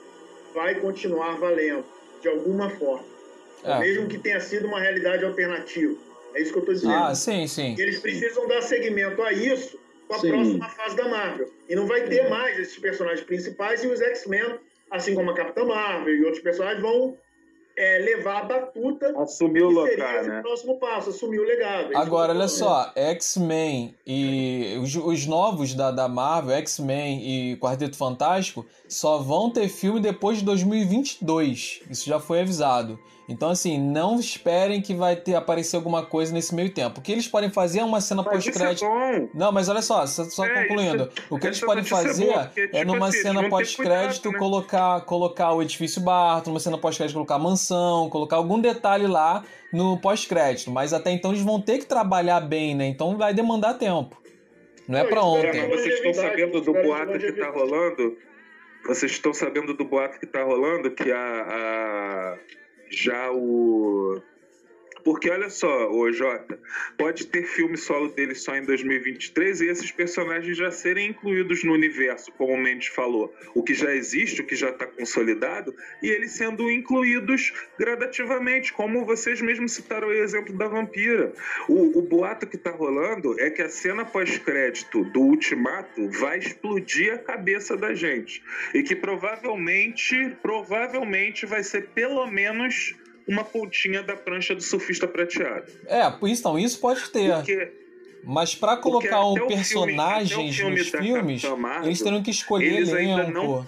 vai continuar valendo, de alguma forma. É. Mesmo que tenha sido uma realidade alternativa. É isso que eu estou dizendo. Ah, sim, sim. Eles precisam dar seguimento a isso com a sim. próxima fase da Marvel. E não vai ter mais esses personagens principais e os X-Men, assim como a Capitã Marvel e outros personagens, vão é, levar a batuta. Assumir o local, né? o próximo passo, assumir o legado. É Agora, olha só, X-Men e os, os, novos da, da Marvel, X-Men e Quarteto Fantástico, só vão ter filme depois de 2022. Isso já foi avisado. Então, assim, não esperem que vai ter aparecer alguma coisa nesse meio tempo. O que eles podem fazer é uma cena pós-crédito. É não, mas olha só, só é, concluindo. Isso, o que eles podem fazer é, porque, tipo é numa assim, cena pós-crédito né? colocar, colocar o edifício Barton, numa cena pós-crédito colocar a mansão, colocar algum detalhe lá no pós-crédito. Mas até então eles vão ter que trabalhar bem, né? Então vai demandar tempo. Não é para ontem. Vocês estão sabendo do boato que tá rolando? Vocês estão sabendo do boato que tá rolando que a, a já o porque olha só, o Jota, pode ter filme solo dele só em 2023 e esses personagens já serem incluídos no universo, como o Mendes falou, o que já existe, o que já está consolidado, e eles sendo incluídos gradativamente, como vocês mesmos citaram o exemplo da vampira. O, o boato que está rolando é que a cena pós-crédito do Ultimato vai explodir a cabeça da gente e que provavelmente, provavelmente vai ser pelo menos uma pontinha da prancha do surfista prateado. É, então, isso pode ter. Porque, Mas para colocar um personagens filme, nos filmes, Marvel, eles teriam que escolher eles elenco. Ainda não,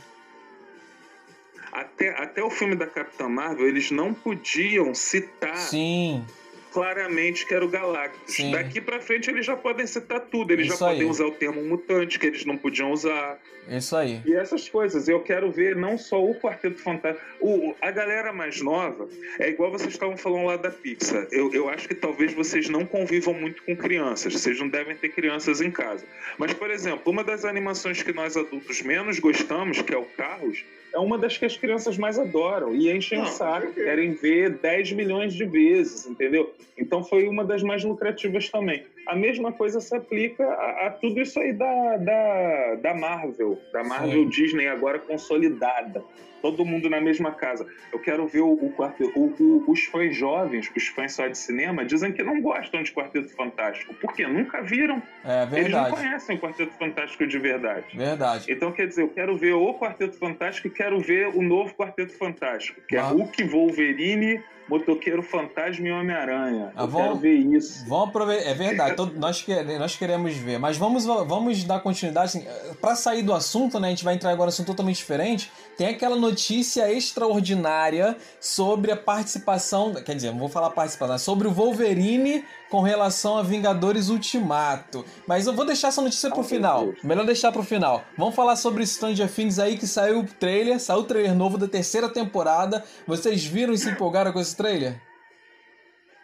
até, até o filme da Capitã Marvel, eles não podiam citar Sim claramente que era o Galactus. Sim. Daqui para frente eles já podem citar tudo, eles Isso já aí. podem usar o termo mutante que eles não podiam usar. Isso aí. E essas coisas, eu quero ver não só o Quarteto Fantástico, o, a galera mais nova, é igual vocês estavam falando lá da Pixar. Eu, eu acho que talvez vocês não convivam muito com crianças, vocês não devem ter crianças em casa. Mas, por exemplo, uma das animações que nós adultos menos gostamos, que é o Carros, é uma das que as crianças mais adoram e enchem o saco, querem ver 10 milhões de vezes, entendeu? Então foi uma das mais lucrativas também. A mesma coisa se aplica a, a tudo isso aí da, da, da Marvel, da Marvel Sim. Disney agora consolidada todo mundo na mesma casa. Eu quero ver o, o quarteto. O, o, os fãs jovens, os fãs só de cinema, dizem que não gostam de Quarteto Fantástico. Por quê? Nunca viram. É verdade. Eles não conhecem o Quarteto Fantástico de verdade. Verdade. Então, quer dizer, eu quero ver o Quarteto Fantástico e quero ver o novo Quarteto Fantástico, que ah. é Hulk, Wolverine, Motoqueiro Fantasma e Homem-Aranha. Ah, vamos, quero ver isso. Vamos aproveitar. É verdade, todo, nós, nós queremos ver. Mas vamos, vamos dar continuidade. Assim, para sair do assunto, né? A gente vai entrar agora em um assunto totalmente diferente. Tem aquela notícia extraordinária sobre a participação. Quer dizer, não vou falar participação, sobre o Wolverine com relação a Vingadores Ultimato. Mas eu vou deixar essa notícia pro final. Melhor deixar pro final. Vamos falar sobre Stranger Things aí que saiu o trailer, saiu o trailer novo da terceira temporada. Vocês viram e se empolgaram com esse trailer?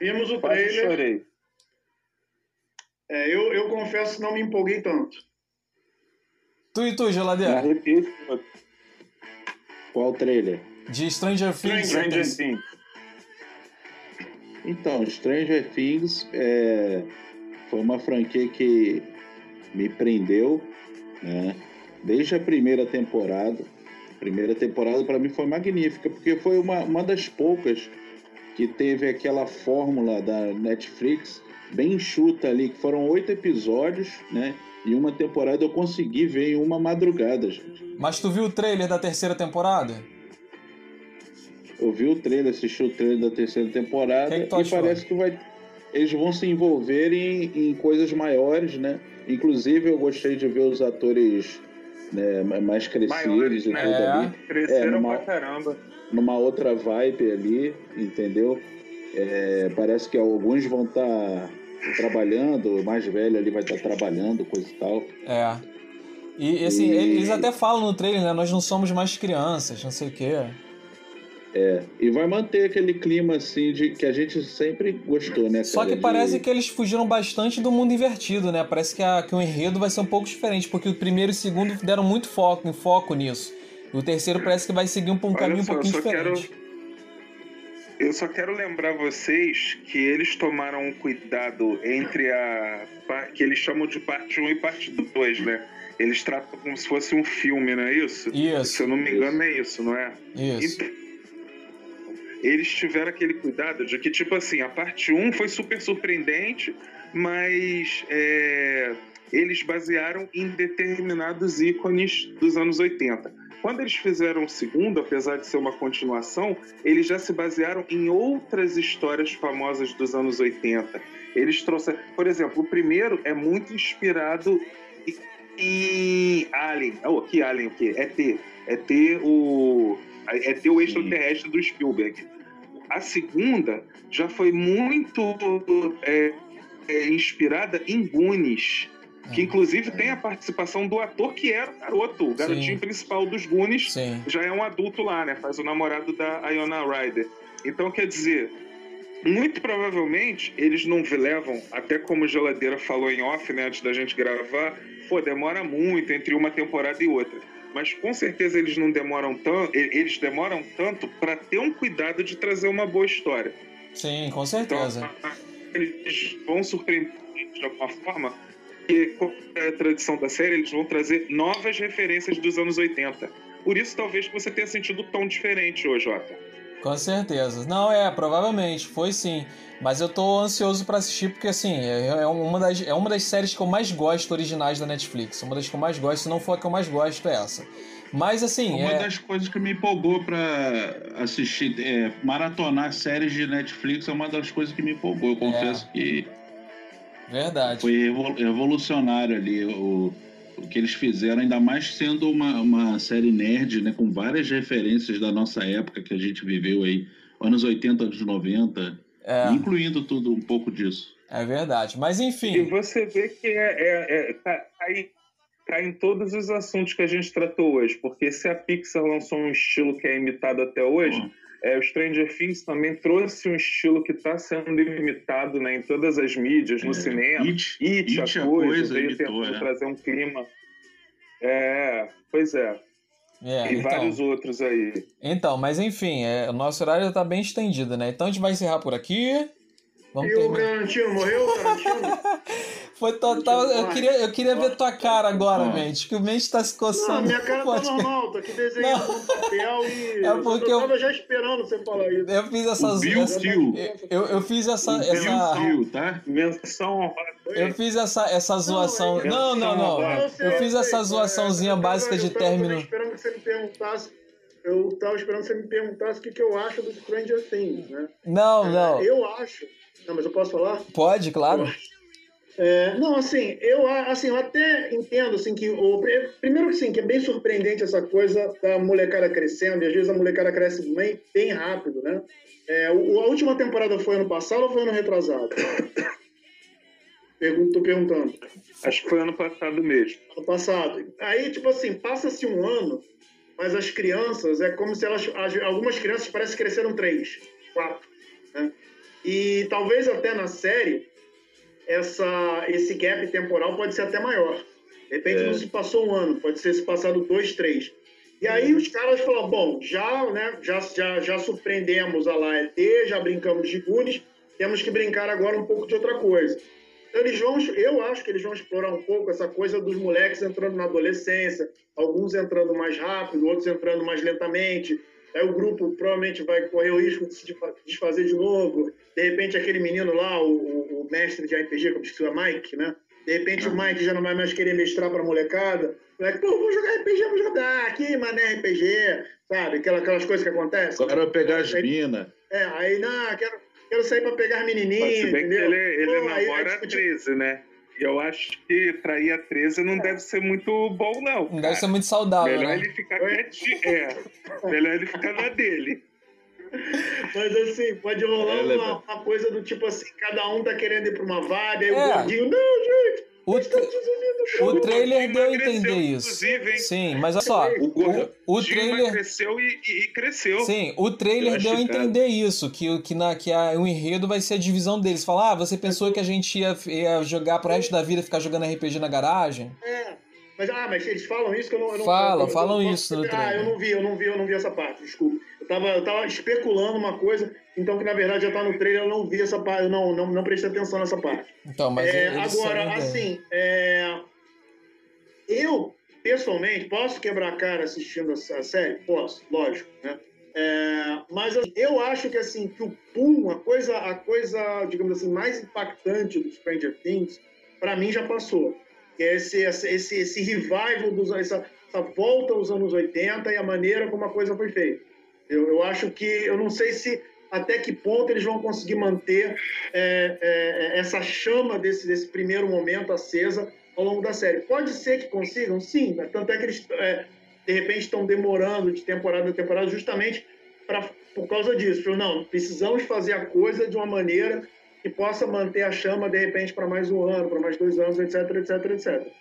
Vimos o trailer. Quase chorei. É, eu, eu confesso que não me empolguei tanto. Tu e tu, geladeira? Qual trailer? De Stranger Things. Stranger Things. Então, Stranger Things é, foi uma franquia que me prendeu, né? Desde a primeira temporada. A primeira temporada para mim foi magnífica, porque foi uma, uma das poucas que teve aquela fórmula da Netflix bem enxuta ali, que foram oito episódios, né? E uma temporada eu consegui ver em uma madrugada, gente. Mas tu viu o trailer da terceira temporada? Eu vi o trailer, assisti o trailer da terceira temporada que que e parece que vai, eles vão se envolver em, em coisas maiores, né? Inclusive eu gostei de ver os atores né, mais crescidos Maiores, e né? tudo é. ali. Cresceram é, numa, pra caramba. Numa outra vibe ali, entendeu? É, parece que alguns vão estar tá trabalhando, o mais velho ali vai estar tá trabalhando, coisa e tal. É. E assim, e... eles até falam no trailer, né? Nós não somos mais crianças, não sei o quê. É, e vai manter aquele clima assim de que a gente sempre gostou, né? Só que de... parece que eles fugiram bastante do mundo invertido, né? Parece que, a, que o enredo vai ser um pouco diferente, porque o primeiro e o segundo deram muito foco, em foco nisso. E o terceiro parece que vai seguir um, um caminho só, um pouquinho diferente. Quero... Eu só quero lembrar vocês que eles tomaram um cuidado entre a. que eles chamam de parte 1 e parte 2, né? Eles tratam como se fosse um filme, não é isso? Isso. Se eu não me engano, é isso, não é? Isso. Então, eles tiveram aquele cuidado de que, tipo assim, a parte 1 foi super surpreendente, mas é, eles basearam em determinados ícones dos anos 80. Quando eles fizeram o segundo, apesar de ser uma continuação, eles já se basearam em outras histórias famosas dos anos 80. Eles trouxeram, por exemplo, o primeiro é muito inspirado em Alien. Oh, que Alien o quê? ET. ET o ET o extraterrestre do Spielberg. A segunda já foi muito é, é, inspirada em Goonies, que inclusive tem a participação do ator que era o garoto, o garotinho Sim. principal dos Goonies, Sim. já é um adulto lá, né? Faz o namorado da Iona Ryder. Então, quer dizer, muito provavelmente eles não levam, até como a Geladeira falou em off, né, antes da gente gravar, pô, demora muito entre uma temporada e outra mas com certeza eles não demoram tanto, eles demoram tanto para ter um cuidado de trazer uma boa história. Sim, com certeza. Então, eles vão surpreender de alguma forma, porque com a tradição da série, eles vão trazer novas referências dos anos 80. Por isso, talvez você tenha sentido tão diferente hoje, Jota. Com certeza. Não, é, provavelmente, foi sim. Mas eu tô ansioso para assistir porque, assim, é, é, uma das, é uma das séries que eu mais gosto originais da Netflix. Uma das que eu mais gosto, se não for a que eu mais gosto, é essa. Mas, assim. Uma é... das coisas que me empolgou para assistir, é, maratonar séries de Netflix é uma das coisas que me empolgou. Eu confesso é. que. Verdade. Foi revolucionário ali o, o que eles fizeram, ainda mais sendo uma, uma série nerd, né, com várias referências da nossa época que a gente viveu aí, anos 80, anos 90, é. incluindo tudo um pouco disso. É verdade, mas enfim. E você vê que é, é, é tá, cai, cai em todos os assuntos que a gente tratou hoje, porque se a Pixar lançou um estilo que é imitado até hoje. É, o Stranger Things também trouxe um estilo que está sendo imitado né, em todas as mídias, no é. cinema. It, It, It a, a coisa, coisa veio editor, tentando é. trazer um clima. É, pois é. É, e então, vários outros aí. Então, mas enfim, é, o nosso horário já está bem estendido, né? Então a gente vai encerrar por aqui. Vamos e ter... o Tarantino morreu, Tarantino? <laughs> Foi total. Eu queria, eu queria ver tua cara agora, mente. Que o mente tá se coçando. Não, minha cara tá normal, tô aqui desenhando no papel e. <laughs> É porque eu, tava já esperando você falar isso. Eu fiz essas. Bill eu, eu fiz essa. O essa... Bill tá? Menção Eu fiz essa, essa zoação. Não, não, não. Eu fiz essa zoaçãozinha básica de término. Eu tava esperando que você me perguntasse eu tava esperando que você me perguntasse o que, que eu acho do Stranger Things, né? Não, não. Eu acho. Não, mas eu posso falar? Pode, claro. É, não, assim, eu, assim, eu até entendo assim, que o, primeiro que sim, que é bem surpreendente essa coisa da molecada crescendo, e às vezes a molecada cresce bem, bem rápido, né? É, o, a última temporada foi ano passado ou foi ano retrasado? <coughs> Pergunto, tô perguntando. Acho que foi ano passado mesmo. Ano passado. Aí, tipo assim, passa-se um ano, mas as crianças, é como se elas. Algumas crianças parecem que cresceram três, quatro. Né? E talvez até na série essa, esse gap temporal pode ser até maior. De repente é. não se passou um ano, pode ser se passado dois, três. E aí os caras falam, bom, já, né, já, já, já surpreendemos a Laet, já brincamos de Goonies, temos que brincar agora um pouco de outra coisa. Então eles vão, eu acho que eles vão explorar um pouco essa coisa dos moleques entrando na adolescência, alguns entrando mais rápido, outros entrando mais lentamente, aí o grupo provavelmente vai correr o risco de se desfazer de novo. De repente, aquele menino lá, o, o mestre de RPG, como se chama Mike, né? De repente, o Mike já não vai mais querer mestrar pra molecada. Moleque, pô, vamos jogar RPG, vamos jogar ah, aqui, mané RPG, sabe? Aquelas, aquelas coisas que acontecem. Agora eu pegar as minas. É, aí, não, quero, quero sair pra pegar menininhas, Se bem entendeu? que ele, ele pô, namora aí, aí, 13, né? Eu acho que trair a 13 não deve ser muito bom, não. Não deve ser muito saudável. Melhor né? ele ficar quietinho. É. Melhor ele ficar na dele. Mas assim, pode rolar é uma, uma, coisa do tipo assim, cada um tá querendo ir pra uma vaga, aí é. o gordinho, não, gente, o, o trailer deu a entender isso. Sim, mas olha só, o, o, trailer cresceu e, e, cresceu. Sim, o trailer deu a entender isso, que que na que a, o enredo vai ser a divisão deles. Falar, ah, você pensou que a gente ia, ia jogar pro resto da vida ficar jogando RPG na garagem? É. Mas, ah, mas eles falam isso que eu não. Eu não falam, eu, falam eu, isso no trailer. Ah, eu não vi, eu não vi, eu não vi essa parte, desculpa. Eu tava, eu tava especulando uma coisa, então que na verdade já tá no trailer, eu não vi essa parte, eu não, não, não prestei atenção nessa parte. Então, mas é, agora, assim, é, eu, pessoalmente, posso quebrar a cara assistindo a série? Posso, lógico, né? É, mas assim, eu acho que assim que o Pum, a coisa, a coisa, digamos assim, mais impactante do Stranger Things, para mim já passou que é esse, esse, esse revival, dos, essa, essa volta aos anos 80 e a maneira como a coisa foi feita. Eu, eu acho que, eu não sei se até que ponto eles vão conseguir manter é, é, essa chama desse, desse primeiro momento acesa ao longo da série. Pode ser que consigam, sim, tanto é que eles, é, de repente, estão demorando de temporada a temporada justamente pra, por causa disso. Não, precisamos fazer a coisa de uma maneira que possa manter a chama, de repente, para mais um ano, para mais dois anos, etc, etc, etc.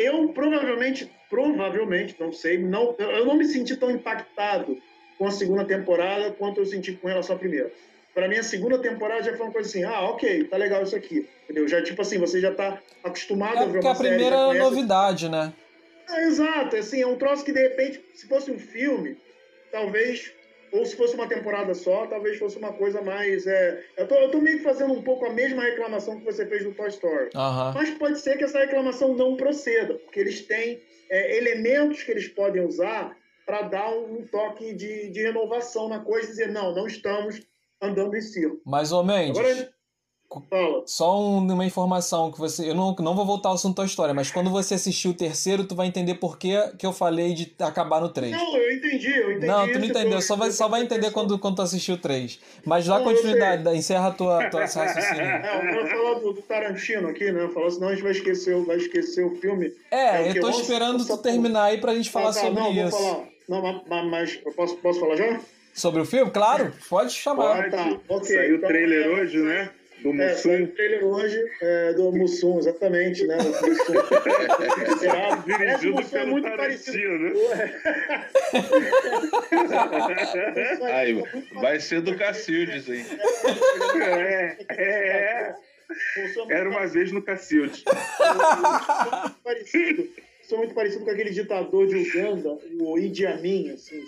Eu provavelmente, provavelmente, não sei, não, eu não me senti tão impactado com a segunda temporada quanto eu senti com relação à primeira. Para mim, a segunda temporada já foi uma coisa assim, ah, ok, tá legal isso aqui, entendeu? Já, tipo assim, você já tá acostumado é a ver uma a primeira é novidade, né? É, exato, assim, é um troço que, de repente, se fosse um filme, talvez ou se fosse uma temporada só, talvez fosse uma coisa mais. É... Eu, tô, eu tô meio que fazendo um pouco a mesma reclamação que você fez no Toy Story. Uhum. Mas pode ser que essa reclamação não proceda, porque eles têm é, elementos que eles podem usar para dar um, toque de, de renovação na coisa e dizer: não, não estamos andando em círculo. Mais ou menos. Agora. Só uma informação que você. Eu não, não vou voltar ao assunto da história, mas quando você assistir o terceiro, tu vai entender por que, que eu falei de acabar no 3. Não, eu entendi, eu entendi. Não, tu não entendeu, só vai, só vai entender quando, quando tu assistir o 3. Mas dá não, continuidade, encerra a tua, tua raciocínio. <laughs> É, eu vou falar do, do, Tarantino aqui, né? Falar, senão a gente vai esquecer, vai esquecer o filme. É, é eu tô esperando tu terminar aí pra gente falar ah, tá, sobre não, isso. Vou falar. Não, mas, mas eu posso, posso falar já? Sobre o filme? Claro, pode chamar. Pode. Tá, okay, Saiu o então, trailer é, hoje, né? Do Mussum. É, o trailer hoje é, do Mussum, exatamente, né? <laughs> Será? Dirigido Mussum é muito parecido. Né? Aí, vai ser do Cacildes, hein? É, é. Era uma vez no Cacildes. Muito parecido sou muito parecido com aquele ditador de Uganda, o Idi Amin, assim.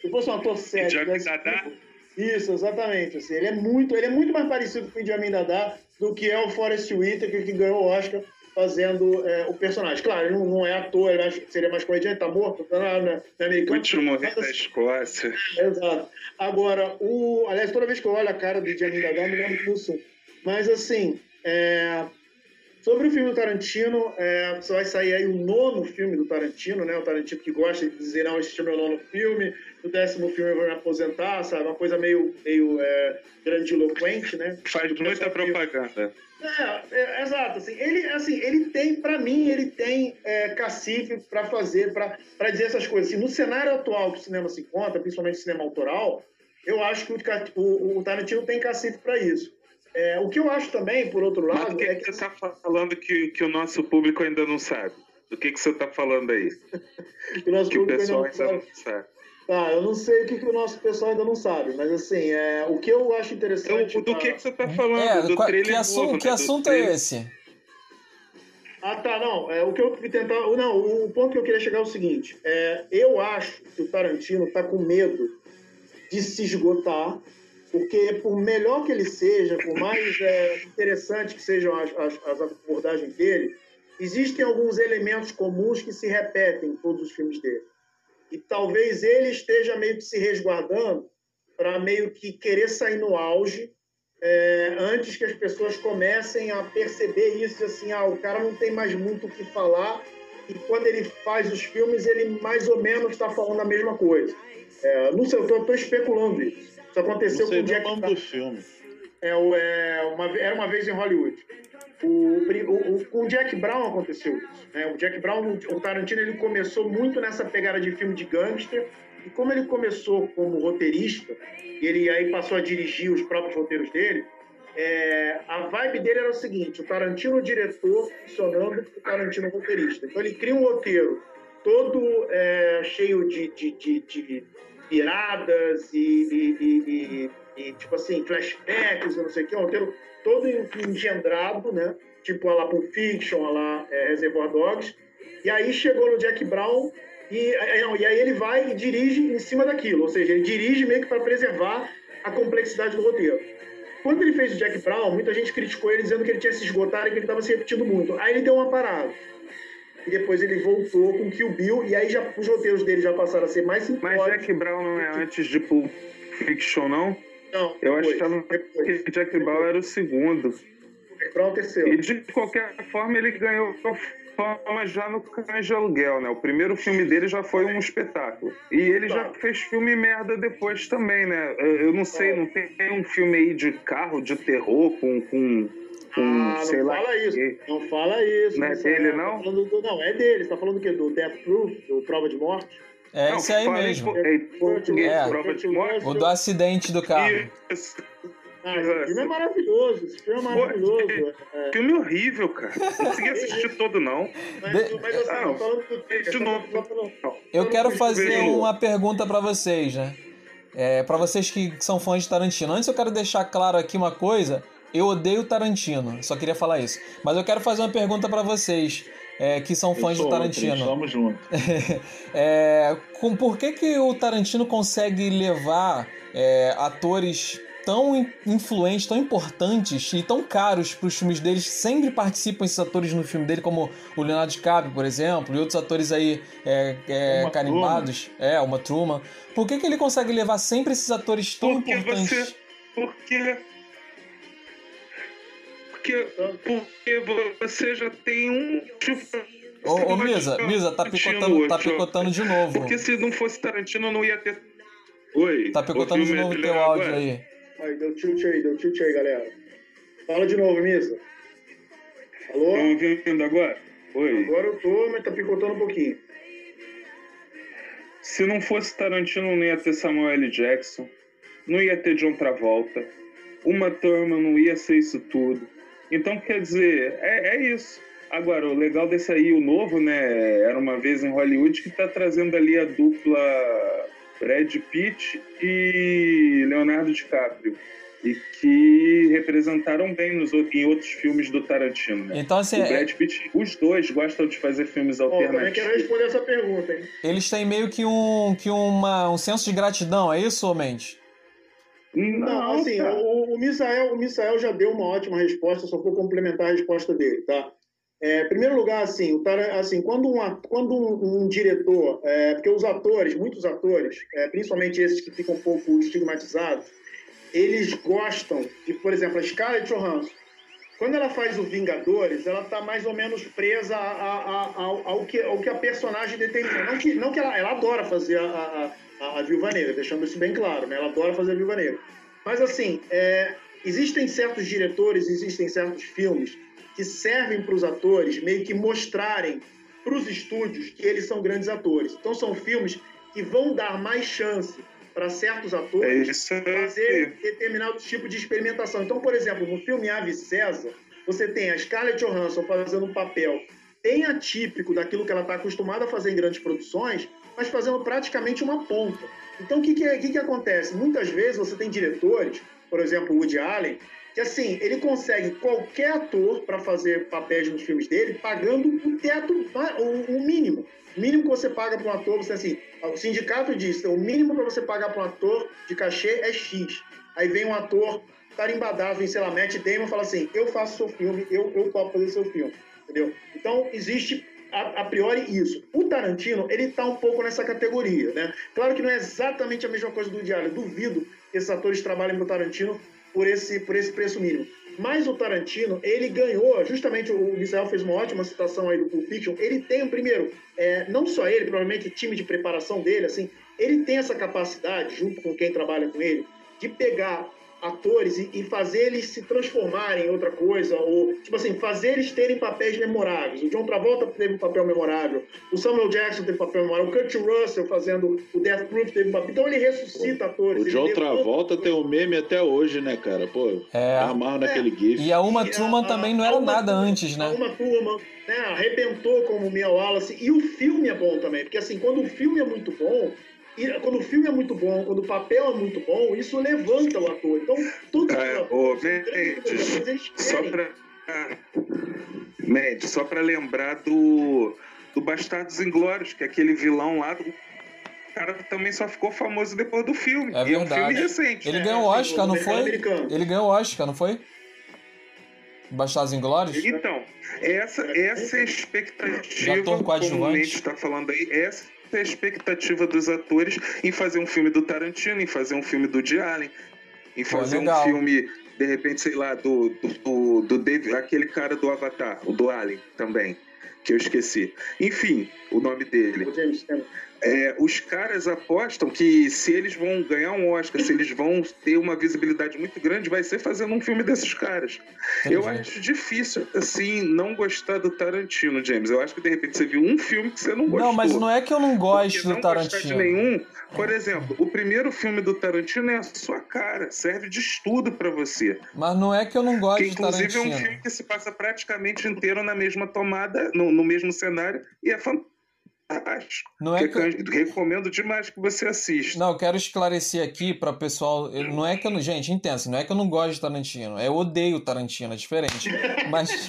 Se fosse um ator sério... Idi Amin Dada? Isso, exatamente. Assim, ele, é muito, ele é muito mais parecido com o Idi Amin Dada do que é o Forrest Whitaker, que ganhou o Oscar fazendo é, o personagem. Claro, ele não, não é ator, ele acho, seria mais comediante, tá morto, tá na, na, na americana. Último momento da Escócia. É, exato. Agora, o, aliás, toda vez que eu olho a cara do Idi Amin Dada, eu me lembro do Sul. Mas, assim, é, Sobre o filme do Tarantino, é, vai sair aí o nono filme do Tarantino, né? O Tarantino que gosta de dizer, não, esse é o meu nono filme, o décimo filme eu vou me aposentar, sabe? Uma coisa meio, meio é, grandiloquente, né? Faz muita propaganda. É, é, exato. Assim, ele, assim, ele tem, para mim, ele tem é, cacife para fazer, para dizer essas coisas. Assim, no cenário atual que o cinema se encontra, principalmente o cinema autoral, eu acho que o, o, o Tarantino tem cacife para isso. É, o que eu acho também, por outro lado. Mas que é que, você está falando que, que o nosso público ainda não sabe? Do que, que você está falando aí? <laughs> que o, nosso que o pessoal ainda não, ainda não sabe. Tá, eu não sei o que, que o nosso pessoal ainda não sabe, mas assim, é, o que eu acho interessante. Então, do pra... que, que você está falando? É, do, trailer que assunto, novo, que né? assunto é esse? Ah, tá, não. É, o que eu tentar. Não, o ponto que eu queria chegar é o seguinte: é, eu acho que o Tarantino está com medo de se esgotar porque por melhor que ele seja, por mais é, interessante que sejam as, as, as, abordagens dele, existem alguns elementos comuns que se repetem em todos os filmes dele. E talvez ele esteja meio que se resguardando para meio que querer sair no auge é, antes que as pessoas comecem a perceber isso, assim, ah, o cara não tem mais muito o que falar e quando ele faz os filmes ele mais ou menos está falando a mesma coisa. É, não sei, eu estou especulando isso. Isso aconteceu com o Jack nome do filme. É, é, uma, era uma vez em Hollywood. o, o, o, com o Jack Brown aconteceu isso. Né? O Jack Brown, o Tarantino, ele começou muito nessa pegada de filme de gangster. E como ele começou como roteirista, ele aí passou a dirigir os próprios roteiros dele, é, a vibe dele era o seguinte: o Tarantino diretor funcionando o Tarantino roteirista. Então ele cria um roteiro todo é, cheio de, de, de, de viradas e, e, e, tipo assim, flashbacks, não sei o que, um roteiro todo engendrado, né? Tipo a lá Pulp Fiction, a lá é, Reservoir Dogs. E aí chegou no Jack Brown e, não, e aí ele vai e dirige em cima daquilo, ou seja, ele dirige meio que para preservar a complexidade do roteiro. Quando ele fez o Jack Brown, muita gente criticou ele dizendo que ele tinha se esgotado e que ele estava se repetindo muito. Aí ele deu uma parada. E depois ele voltou com Kill Bill, e aí já, os roteiros dele já passaram a ser mais simplórios. Mas Jack Brown não é antes de Pulp Fiction, não? Não. Eu acho que Jack Brown era o segundo. Jack Brown é o terceiro. E de qualquer forma ele ganhou fama já no Cães de Aluguel, né? O primeiro filme dele já foi um espetáculo. E ele já fez filme merda depois também, né? Eu não sei, não tem um filme aí de carro, de terror, com. com, com ah, sei não lá fala isso. Que... Não fala isso. Não é dele, é, não? Tá do, não, é dele. Você tá falando do quê? Do Death Proof? Do Prova de Morte? É não, esse aí mesmo. É, é, prova de morte. O do acidente do carro. Isso. Ah, esse filme é maravilhoso, esse filme é maravilhoso. Pô, é. Filme horrível, cara. Não consegui <laughs> assistir todo, não. Mas, de... mas assim, ah, falando do de novo. Eu quero fazer uma pergunta para vocês, né? É, para vocês que são fãs de Tarantino. Antes eu quero deixar claro aqui uma coisa. Eu odeio Tarantino, só queria falar isso. Mas eu quero fazer uma pergunta para vocês. É, que são fãs do Tarantino. Estamos juntos. <laughs> é, com, por que, que o Tarantino consegue levar é, atores tão influentes, tão importantes e tão caros para os filmes deles. Sempre participam esses atores no filme dele, como o Leonardo DiCaprio, por exemplo, e outros atores aí é, é, carimbados. Truman. É, uma Truman. Por que, que ele consegue levar sempre esses atores tão porque importantes? Você, porque porque, porque você já tem um Ô, ô Misa, Misa, tá picotando, tá picotando de novo. Porque se não fosse Tarantino, não ia ter. Oi. Tá picotando de novo o teu áudio aí. Aí, deu tilt aí, deu tilt aí, galera. Fala de novo, Misa. Alô? Estão ouvindo agora? Oi. Agora eu tô, mas tá picotando um pouquinho. Se não fosse Tarantino, não ia ter Samuel L. Jackson, não ia ter John Travolta, uma turma não ia ser isso tudo. Então, quer dizer, é, é isso. Agora, o legal desse aí, o novo, né? Era uma vez em Hollywood, que tá trazendo ali a dupla Brad Pitt e Leonardo DiCaprio. E que representaram bem nos, em outros filmes do Tarantino. Né? Então, assim. O Brad é- Pitt, os dois gostam de fazer filmes alternativos. Oh, também quero responder essa pergunta, hein? Eles têm meio que um, que uma, um senso de gratidão, é isso, Mente? Não, assim, o, o, Misael, o Misael já deu uma ótima resposta, só vou complementar a resposta dele, tá? É, em primeiro lugar, assim, o assim quando, uma, quando um, um diretor, é, porque os atores, muitos atores, é, principalmente esses que ficam um pouco estigmatizados, eles gostam de, por exemplo, a Scarlett Johansson. Quando ela faz o Vingadores, ela está mais ou menos presa a, a, a, ao, que, ao que a personagem determina. Não que, não que ela, ela adora fazer a, a, a Viúva Negra, deixando isso bem claro, né? Ela adora fazer a Viúva Negra. Mas, assim, é, existem certos diretores, existem certos filmes que servem para os atores meio que mostrarem para os estúdios que eles são grandes atores. Então são filmes que vão dar mais chance para certos atores é fazer determinado tipo de experimentação. Então, por exemplo, no filme Ave César, você tem a Scarlett Johansson fazendo um papel bem atípico daquilo que ela está acostumada a fazer em grandes produções, mas fazendo praticamente uma ponta. Então, o que, que, que, que acontece? Muitas vezes você tem diretores, por exemplo, Woody Allen, que assim, ele consegue qualquer ator para fazer papéis nos filmes dele, pagando o teto, o, o mínimo. O mínimo que você paga para um ator, você assim, o sindicato diz, o mínimo para você pagar para um ator de cachê é X. Aí vem um ator tarimbadaço, vem, sei lá, Matt Damon fala assim, eu faço seu filme, eu, eu topo fazer seu filme, entendeu? Então, existe a, a, priori isso. O Tarantino, ele tá um pouco nessa categoria, né? Claro que não é exatamente a mesma coisa do Diário. Duvido que esses atores trabalhem pro Tarantino por esse, por esse preço mínimo. Mas o Tarantino, ele ganhou, justamente o Misael fez uma ótima citação aí do Pulp Fiction, ele tem, primeiro, é, não só ele, provavelmente o time de preparação dele, assim, ele tem essa capacidade, junto com quem trabalha com ele, de pegar atores e, e, fazer eles se transformarem em outra coisa, ou, tipo assim, fazer eles terem papéis memoráveis. O John Travolta teve um papel memorável, o Samuel Jackson teve um papel memorável, o Kurt Russell fazendo o Death Proof teve um papel. Então ele ressuscita atores. O John Travolta tem um meme até hoje, né, cara? Pô, é. amarro naquele é. GIF. E a Uma Turma também não era nada Thurman, antes, né? A Uma Turma né, arrebentou como Mia Wallace. E o filme é bom também, porque assim, quando o filme é muito bom, e quando o filme é muito bom, quando o papel é muito bom, isso levanta o ator. Então, todos é, Mendes, só para Mendes, só para lembrar do, do Bastardos Inglórios, que é aquele vilão lá do o cara também só ficou famoso depois do filme. É, verdade. é um filme recente. Ele né? ganhou o Oscar, não foi? Ele ganhou o Oscar, não foi? Bastardos Inglórios? Então, essa, essa é a expectativa, como o Mendes está falando aí, essa a expectativa dos atores em fazer um filme do Tarantino, em fazer um filme do Woody Allen, em fazer Pô, um filme, de repente, sei lá, do, do, do, do David, aquele cara do Avatar, o do Allen também, que eu esqueci. Enfim, o nome dele. O James é, os caras apostam que se eles vão ganhar um Oscar, se eles vão ter uma visibilidade muito grande, vai ser fazendo um filme desses caras. Entendi. Eu acho difícil, assim, não gostar do Tarantino, James. Eu acho que de repente você viu um filme que você não gostou. Não, mas não é que eu não gosto do Tarantino. de nenhum. Por exemplo, o primeiro filme do Tarantino é a sua cara, serve de estudo para você. Mas não é que eu não gosto que, de Tarantino. Inclusive é um filme que se passa praticamente inteiro na mesma tomada, no, no mesmo cenário, e é fantástico. Não é que... Eu <laughs> recomendo demais que você assista. Não, eu quero esclarecer aqui para o pessoal. Não é que eu. Gente, entenda, não é que eu não gosto de Tarantino. Eu odeio Tarantino, é diferente. <laughs> Mas,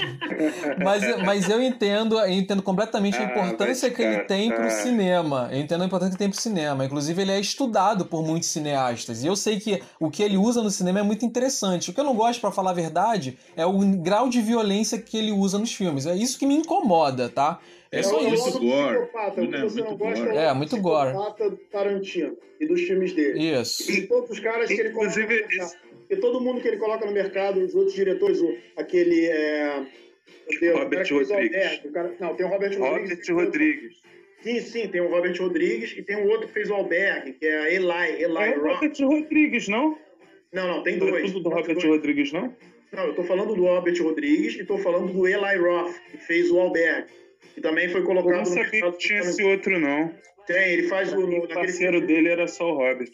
mas, mas eu entendo, eu entendo completamente a ah, importância que ele tem para o cinema. Eu entendo a importância que tem para o cinema. Inclusive, ele é estudado por muitos cineastas. E eu sei que o que ele usa no cinema é muito interessante. O que eu não gosto, para falar a verdade, é o grau de violência que ele usa nos filmes. É isso que me incomoda, tá? É só isso. Muito gore. Né? Você não gosta gore. É, muito gore. do Tarantino e dos filmes dele. Isso. E todos os caras que ele coloca Inclusive, e todo mundo que ele coloca no mercado, os outros diretores, aquele. É... Deus, Robert Rodrigues. cara... Não, tem o Robert Rodrigues. Robert Rodrigues. Sim, sim, tem o Robert Rodrigues e tem o outro que fez o Albergue, que é a Eli, Eli é o Robert Rodrigues, não? Não, não, tem dois. Não é tudo do Robert dois. Rodrigues, não? Não, eu tô falando do Robert Rodrigues e tô falando do Eli Roth, que fez o Albergue que também foi colocado eu não sabia que tinha esse outro, não. Tem, ele faz o. O parceiro filme. dele era só o Robert.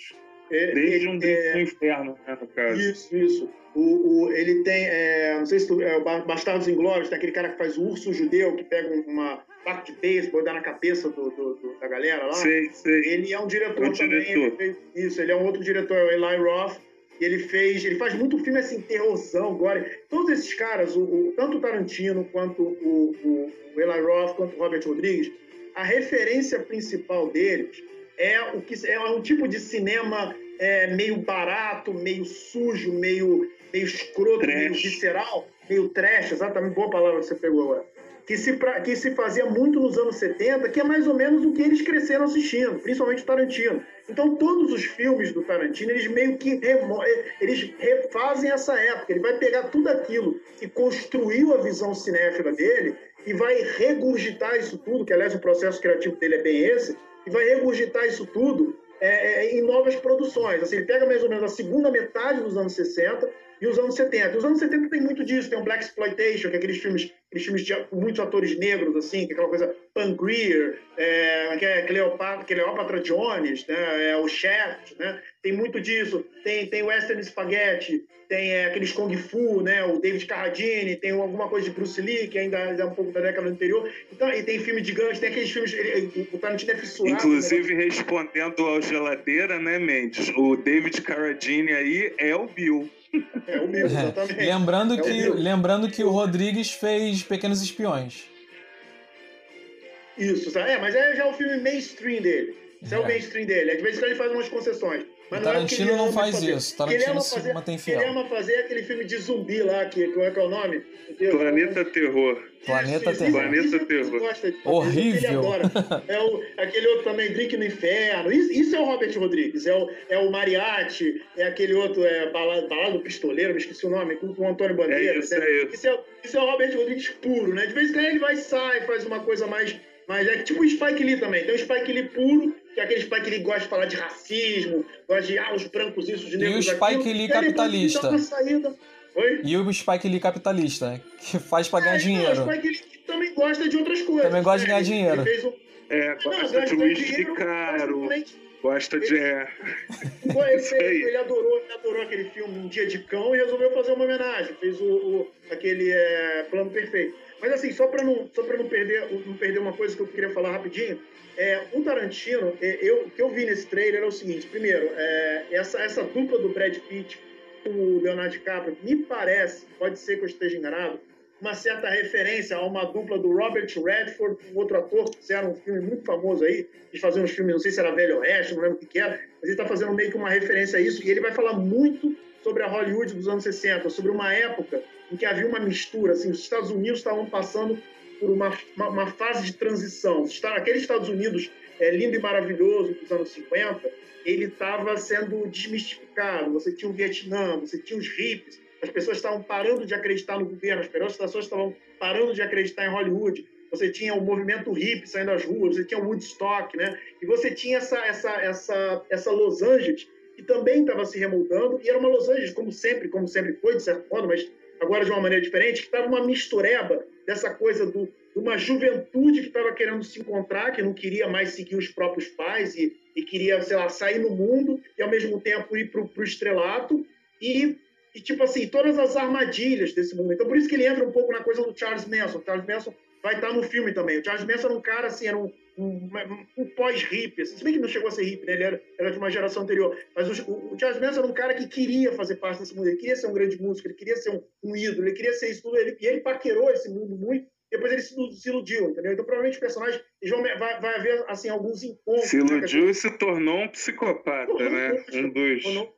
É, Desde um é, do inferno, né, no caso. Isso, isso. O, o, ele tem, é, não sei se tu, é, o Bastardos Inglórios, tem aquele cara que faz o urso judeu, que pega uma parte de beisebol e dá na cabeça do, do, do, da galera lá. Sei, sei. Ele é um diretor é um também. Diretor. Ele isso, ele é um outro diretor, é o Eli Roth. Ele fez, ele faz muito filme assim, terrorzão, agora. Todos esses caras, o, o, tanto o Tarantino quanto o, o, o Eli Roth, quanto o Robert Rodrigues, a referência principal deles é o que é um tipo de cinema é, meio barato, meio sujo, meio, meio escroto, trash. meio visceral, meio trash, exatamente, boa palavra que você pegou agora que se, que se fazia muito nos anos 70, que é mais ou menos o que eles cresceram assistindo, principalmente Tarantino. Então, todos os filmes do Tarantino, eles meio que remo, eles refazem essa época. Ele vai pegar tudo aquilo que construiu a visão cinéfila dele e vai regurgitar isso tudo, que aliás o processo criativo dele é bem esse, e vai regurgitar isso tudo é, é, em novas produções. Assim, ele pega mais ou menos a segunda metade dos anos 60 e os anos 70. Os anos 70 tem muito disso, tem o Black Exploitation, que é aqueles filmes, aqueles filmes de muitos atores negros, assim, que é aquela coisa Pangreer, é, que é Cleopatra, Cleopatra Jones, né, é o Shaft, né? Tem muito disso. Tem, tem Western Spaghetti, tem é, aqueles Kung Fu, né? O David Carradine, tem alguma coisa de Bruce Lee, que ainda é um pouco da década anterior. Então, e tem filme de gangue, tem aqueles filmes. Ele, o Tarantino é fissurado. Inclusive, né? respondendo ao Geladeira, né, Mendes? O David Carradine aí é o Bill. É o mesmo, exatamente. lembrando, é que, lembrando que o Rodrigues fez Pequenos Espiões. Isso, é, mas é já o filme mainstream dele. Isso é, é o mainstream dele. De vez em quando ele faz umas concessões. Mas o Tarantino não, é não faz fazer. isso. Tarantino se fazer, mantém fiel. Ele ama fazer aquele filme de zumbi lá, que, como é que é o nome? Deus, Planeta Terror. Planeta isso, Terror. Planeta Terror. Horrível. <laughs> É o, aquele outro também, Drink no Inferno. Isso, isso, é o Robert Rodrigues. É o, é o Mariachi, é aquele outro, é Balado, Balado Pistoleiro, me esqueci o nome, com o Antônio Bandeira. É isso, é, é, isso. é, isso é o Robert Rodrigues puro, né? De vez em quando ele vai sai, faz uma coisa mais. Mas é tipo o Spike Lee também. Tem o Spike Lee puro que é aquele Spike Lee gosta de falar de racismo, gosta de ah, os brancos isso, de negros E o Spike Lee capitalista. E o Spike Lee capitalista, que faz pra ganhar é, dinheiro. Não, o Spike Lee também gosta de outras coisas. Também gosta de ganhar né? dinheiro. Um... É, gosta não, de uísque caro. Gosta de. É. Ele, ele, adorou, ele adorou aquele filme Um Dia de Cão e resolveu fazer uma homenagem. Fez o, o aquele é, Plano Perfeito. Mas assim, só para não, só não, perder, não perder uma coisa que eu queria falar rapidinho, é, o Tarantino, é, eu, o que eu vi nesse trailer é o seguinte: primeiro, é, essa, essa dupla do Brad Pitt com o Leonardo DiCaprio, me parece, pode ser que eu esteja enganado, uma certa referência a uma dupla do Robert Redford, um outro ator que fizeram um filme muito famoso aí, de fazer uns filmes, não sei se era Velho Oeste, não lembro o que era, mas ele está fazendo meio que uma referência a isso, e ele vai falar muito sobre a Hollywood dos anos 60, sobre uma época em que havia uma mistura, assim, os Estados Unidos estavam passando por uma, uma, uma fase de transição. Aquele Estados Unidos é, lindo e maravilhoso dos anos 50, ele estava sendo desmistificado. Você tinha o Vietnã, você tinha os hippies, as pessoas estavam parando de acreditar no governo, as pessoas estavam parando de acreditar em Hollywood. Você tinha o movimento hippie saindo das ruas, você tinha o Woodstock, né? E você tinha essa, essa, essa, essa Los Angeles que também estava se remoldando, e era uma Los Angeles, como sempre, como sempre foi, de certo modo, mas agora de uma maneira diferente, que estava uma mistureba dessa coisa do, de uma juventude que estava querendo se encontrar, que não queria mais seguir os próprios pais e, e queria, sei lá, sair no mundo e ao mesmo tempo ir para o estrelato, e, e, tipo assim, todas as armadilhas desse mundo. Então, por isso que ele entra um pouco na coisa do Charles Manson. O Charles Manson vai estar no filme também. O Charles Manson era um cara, assim, era um, um, um pós-hippie, assim, se bem que não chegou a ser hippie, né? ele era, era, de uma geração anterior, mas o, o, Charles Manson era um cara que queria fazer parte desse mundo, ele queria ser um grande músico, ele queria ser um, um ídolo, ele queria ser isso tudo, ele, e ele paquerou esse mundo muito, depois ele se, se iludiu, entendeu? Então provavelmente o personagem vai, vai haver assim, alguns encontros. Se iludiu né? e se tornou um psicopata, né? Um dos... Tornou,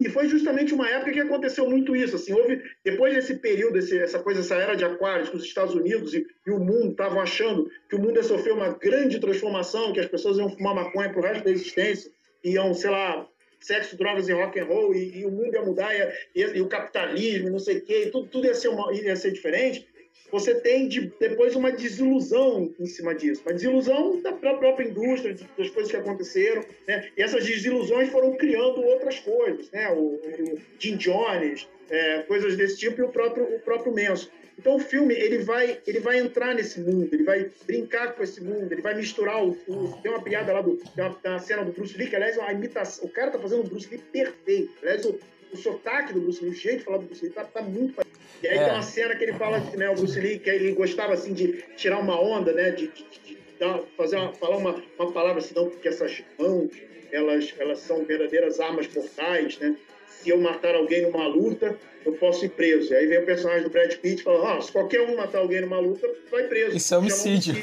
e foi justamente uma época que aconteceu muito isso. Assim, houve, depois desse período, esse, essa coisa, essa era de aquários, que os Estados Unidos e, e o mundo estavam achando que o mundo ia sofrer uma grande transformação, que as pessoas iam fumar maconha para o resto da existência, iam, sei lá, sexo, drogas e rock and roll, e, e o mundo ia mudar, e, e, o capitalismo, não sei o quê, tudo, tudo ia, ser uma, ia ser diferente você tem de, depois uma desilusão em cima disso, uma desilusão da própria indústria, das coisas que aconteceram, né? E essas desilusões foram criando outras coisas, né? O, o Jim Jones, é, coisas desse tipo e o próprio o próprio Manson. Então o filme ele vai ele vai entrar nesse mundo, ele vai brincar com esse mundo, ele vai misturar o, o tem uma piada lá do tem uma, tem uma cena do Bruce Lee que aliás a imitação, o cara tá fazendo o Bruce Lee perfeito. Aliás o, o sotaque do Bruce Lee, o jeito de falar do Bruce Lee tá, tá muito e aí é. tem uma cena que ele fala, né, o Bruce Lee, que ele gostava assim de tirar uma onda, né, de, de, de dar, fazer uma, falar uma, uma palavra assim, não, porque essas mãos, elas, elas são verdadeiras armas mortais, né? Se eu matar alguém numa luta, eu posso ir preso. E aí vem o personagem do Brad Pitt e fala: ah, se qualquer um matar alguém numa luta, vai preso. Isso é homicídio.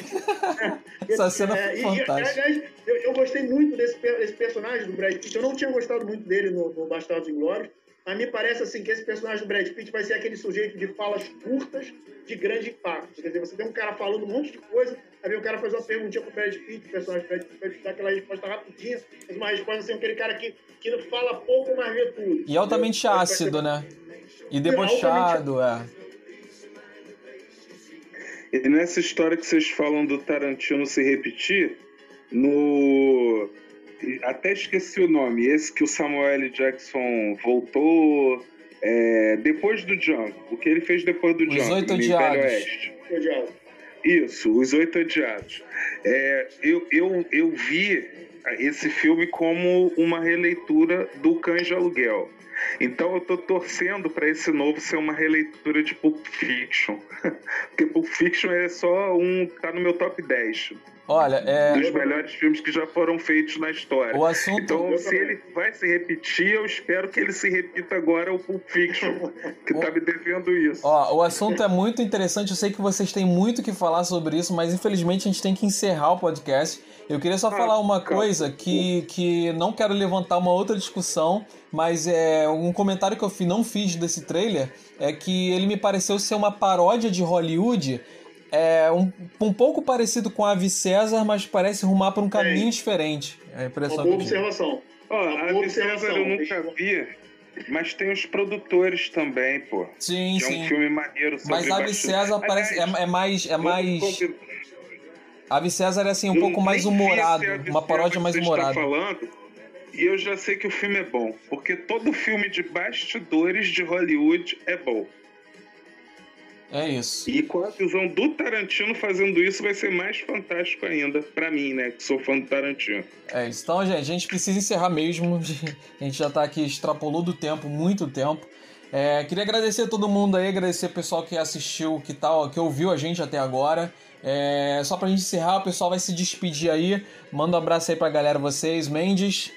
é, <laughs> Essa cena é, foi fantástica. Eu, eu, gostei muito desse, desse personagem do Brad Pitt. Eu não tinha gostado muito dele no, no Bastardos Inglórios. A mim parece assim que esse personagem do Brad Pitt vai ser aquele sujeito de falas curtas de grande impacto. Quer dizer, você tem um cara falando um monte de coisa, aí vem o cara faz uma perguntinha pro Brad Pitt, o personagem do Brad Pitt vai dar aquela resposta rapidinha, mas uma resposta assim, aquele cara que, que fala pouco, mas vê tudo. E altamente entendeu? ácido, né? E debochado, é. E nessa história que vocês falam do Tarantino se repetir, no até esqueci o nome, esse que o Samuel L. Jackson voltou é, depois do Django. O que ele fez depois do Django? Os Oito Odiados. Isso, Os Oito Odiados. É, eu, eu, eu vi esse filme como uma releitura do Cães de Aluguel. Então eu tô torcendo para esse novo ser uma releitura de Pulp Fiction. <laughs> Porque Pulp Fiction é só um. tá no meu top 10. Olha, é. Dos melhores filmes que já foram feitos na história. O assunto... Então, se ele vai se repetir, eu espero que ele se repita agora o Pulp Fiction, <laughs> que tá me devendo isso. Ó, o assunto é muito interessante. Eu sei que vocês têm muito que falar sobre isso, mas infelizmente a gente tem que encerrar o podcast. Eu queria só ah, falar uma coisa que, que não quero levantar uma outra discussão, mas é um comentário que eu não fiz desse trailer é que ele me pareceu ser uma paródia de Hollywood é um, um pouco parecido com a Ave César, mas parece rumar para um caminho diferente. É a impressão Uma boa observação. Ó, a Ave César eu nunca vi, mas tem os produtores também, pô. Sim, que sim. É um filme maneiro sobre Mas a Ave César parece, é, é, mais... É mais... Ave César é assim um pouco mais humorado, uma paródia mais humorada. falando, e eu já sei que o filme é bom, porque todo filme de bastidores de Hollywood é bom. É isso. E com a visão do Tarantino fazendo isso vai ser mais fantástico ainda, para mim, né, que sou fã do Tarantino. É isso. Então, gente, a gente precisa encerrar mesmo. <laughs> A gente já tá aqui, extrapolou do tempo, muito tempo. É, queria agradecer a todo mundo aí, agradecer o pessoal que assistiu, que tal, que ouviu a gente até agora. É, só pra gente encerrar, o pessoal vai se despedir aí. Manda um abraço aí pra galera, vocês. Mendes.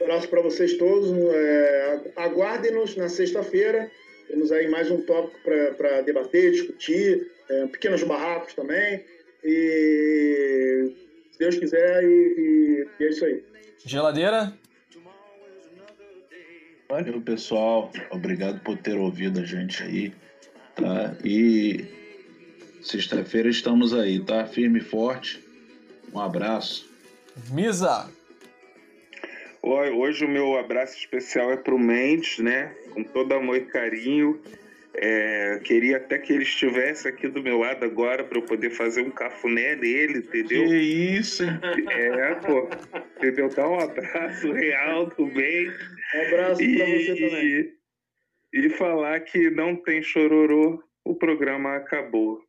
Um abraço para vocês todos. É, Aguardem-nos na sexta-feira. Temos aí mais um tópico para debater, discutir, é, pequenos barracos também. E se Deus quiser, e, e é isso aí. Geladeira? Valeu, pessoal. Obrigado por ter ouvido a gente aí. Tá? E sexta-feira estamos aí, tá? Firme e forte. Um abraço. Misa! Hoje o meu abraço especial é pro Mendes, né? Com todo amor e carinho. É, queria até que ele estivesse aqui do meu lado agora para eu poder fazer um cafuné nele, entendeu? Que isso! É, pô. Entendeu? Dar um abraço real do bem. Um abraço para você também. E falar que não tem chororô, o programa acabou.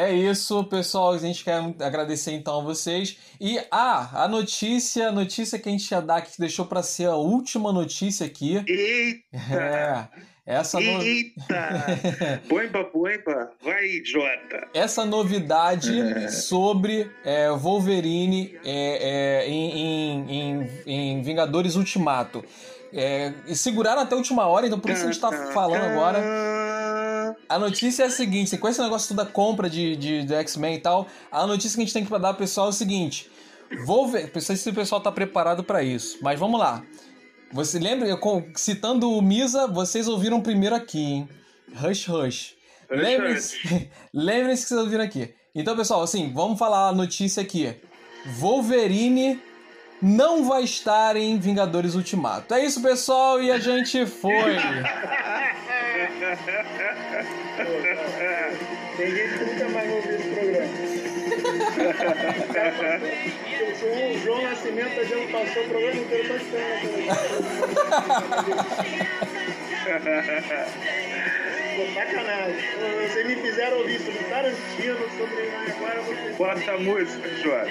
É isso, pessoal. A gente quer agradecer então a vocês. E ah, a notícia, a notícia que a gente ia dar, que deixou para ser a última notícia aqui. Eita! <laughs> É, essa no... Eita! Boimba, boimba, vai, idiota! Essa novidade é. <laughs> sobre é, Wolverine é, é em, em, em, Vingadores Ultimato. É, seguraram até a última hora, então por isso a gente está falando agora. A notícia é a seguinte: com esse negócio da compra de, de, do X-Men e tal, a notícia que a gente tem que dar pro pessoal é o seguinte: vou ver, não sei se o pessoal tá preparado para isso, mas vamos lá. Você lembra, eu, citando o Misa, vocês ouviram primeiro aqui, hein? Rush Rush. Lembre-se <laughs> lembre que vocês ouviram aqui. Então, pessoal, assim, vamos falar a notícia aqui. Wolverine não vai estar em Vingadores Ultimato. É isso, pessoal, e a gente foi. <laughs> Que nunca mais vai ouvir esse programa. o João Nascimento a gente passou o programa inteiro só esperando. Pô, sacanagem. Vocês me fizeram ouvir sobre Tarantino, sobre agora você. Bota a música, João.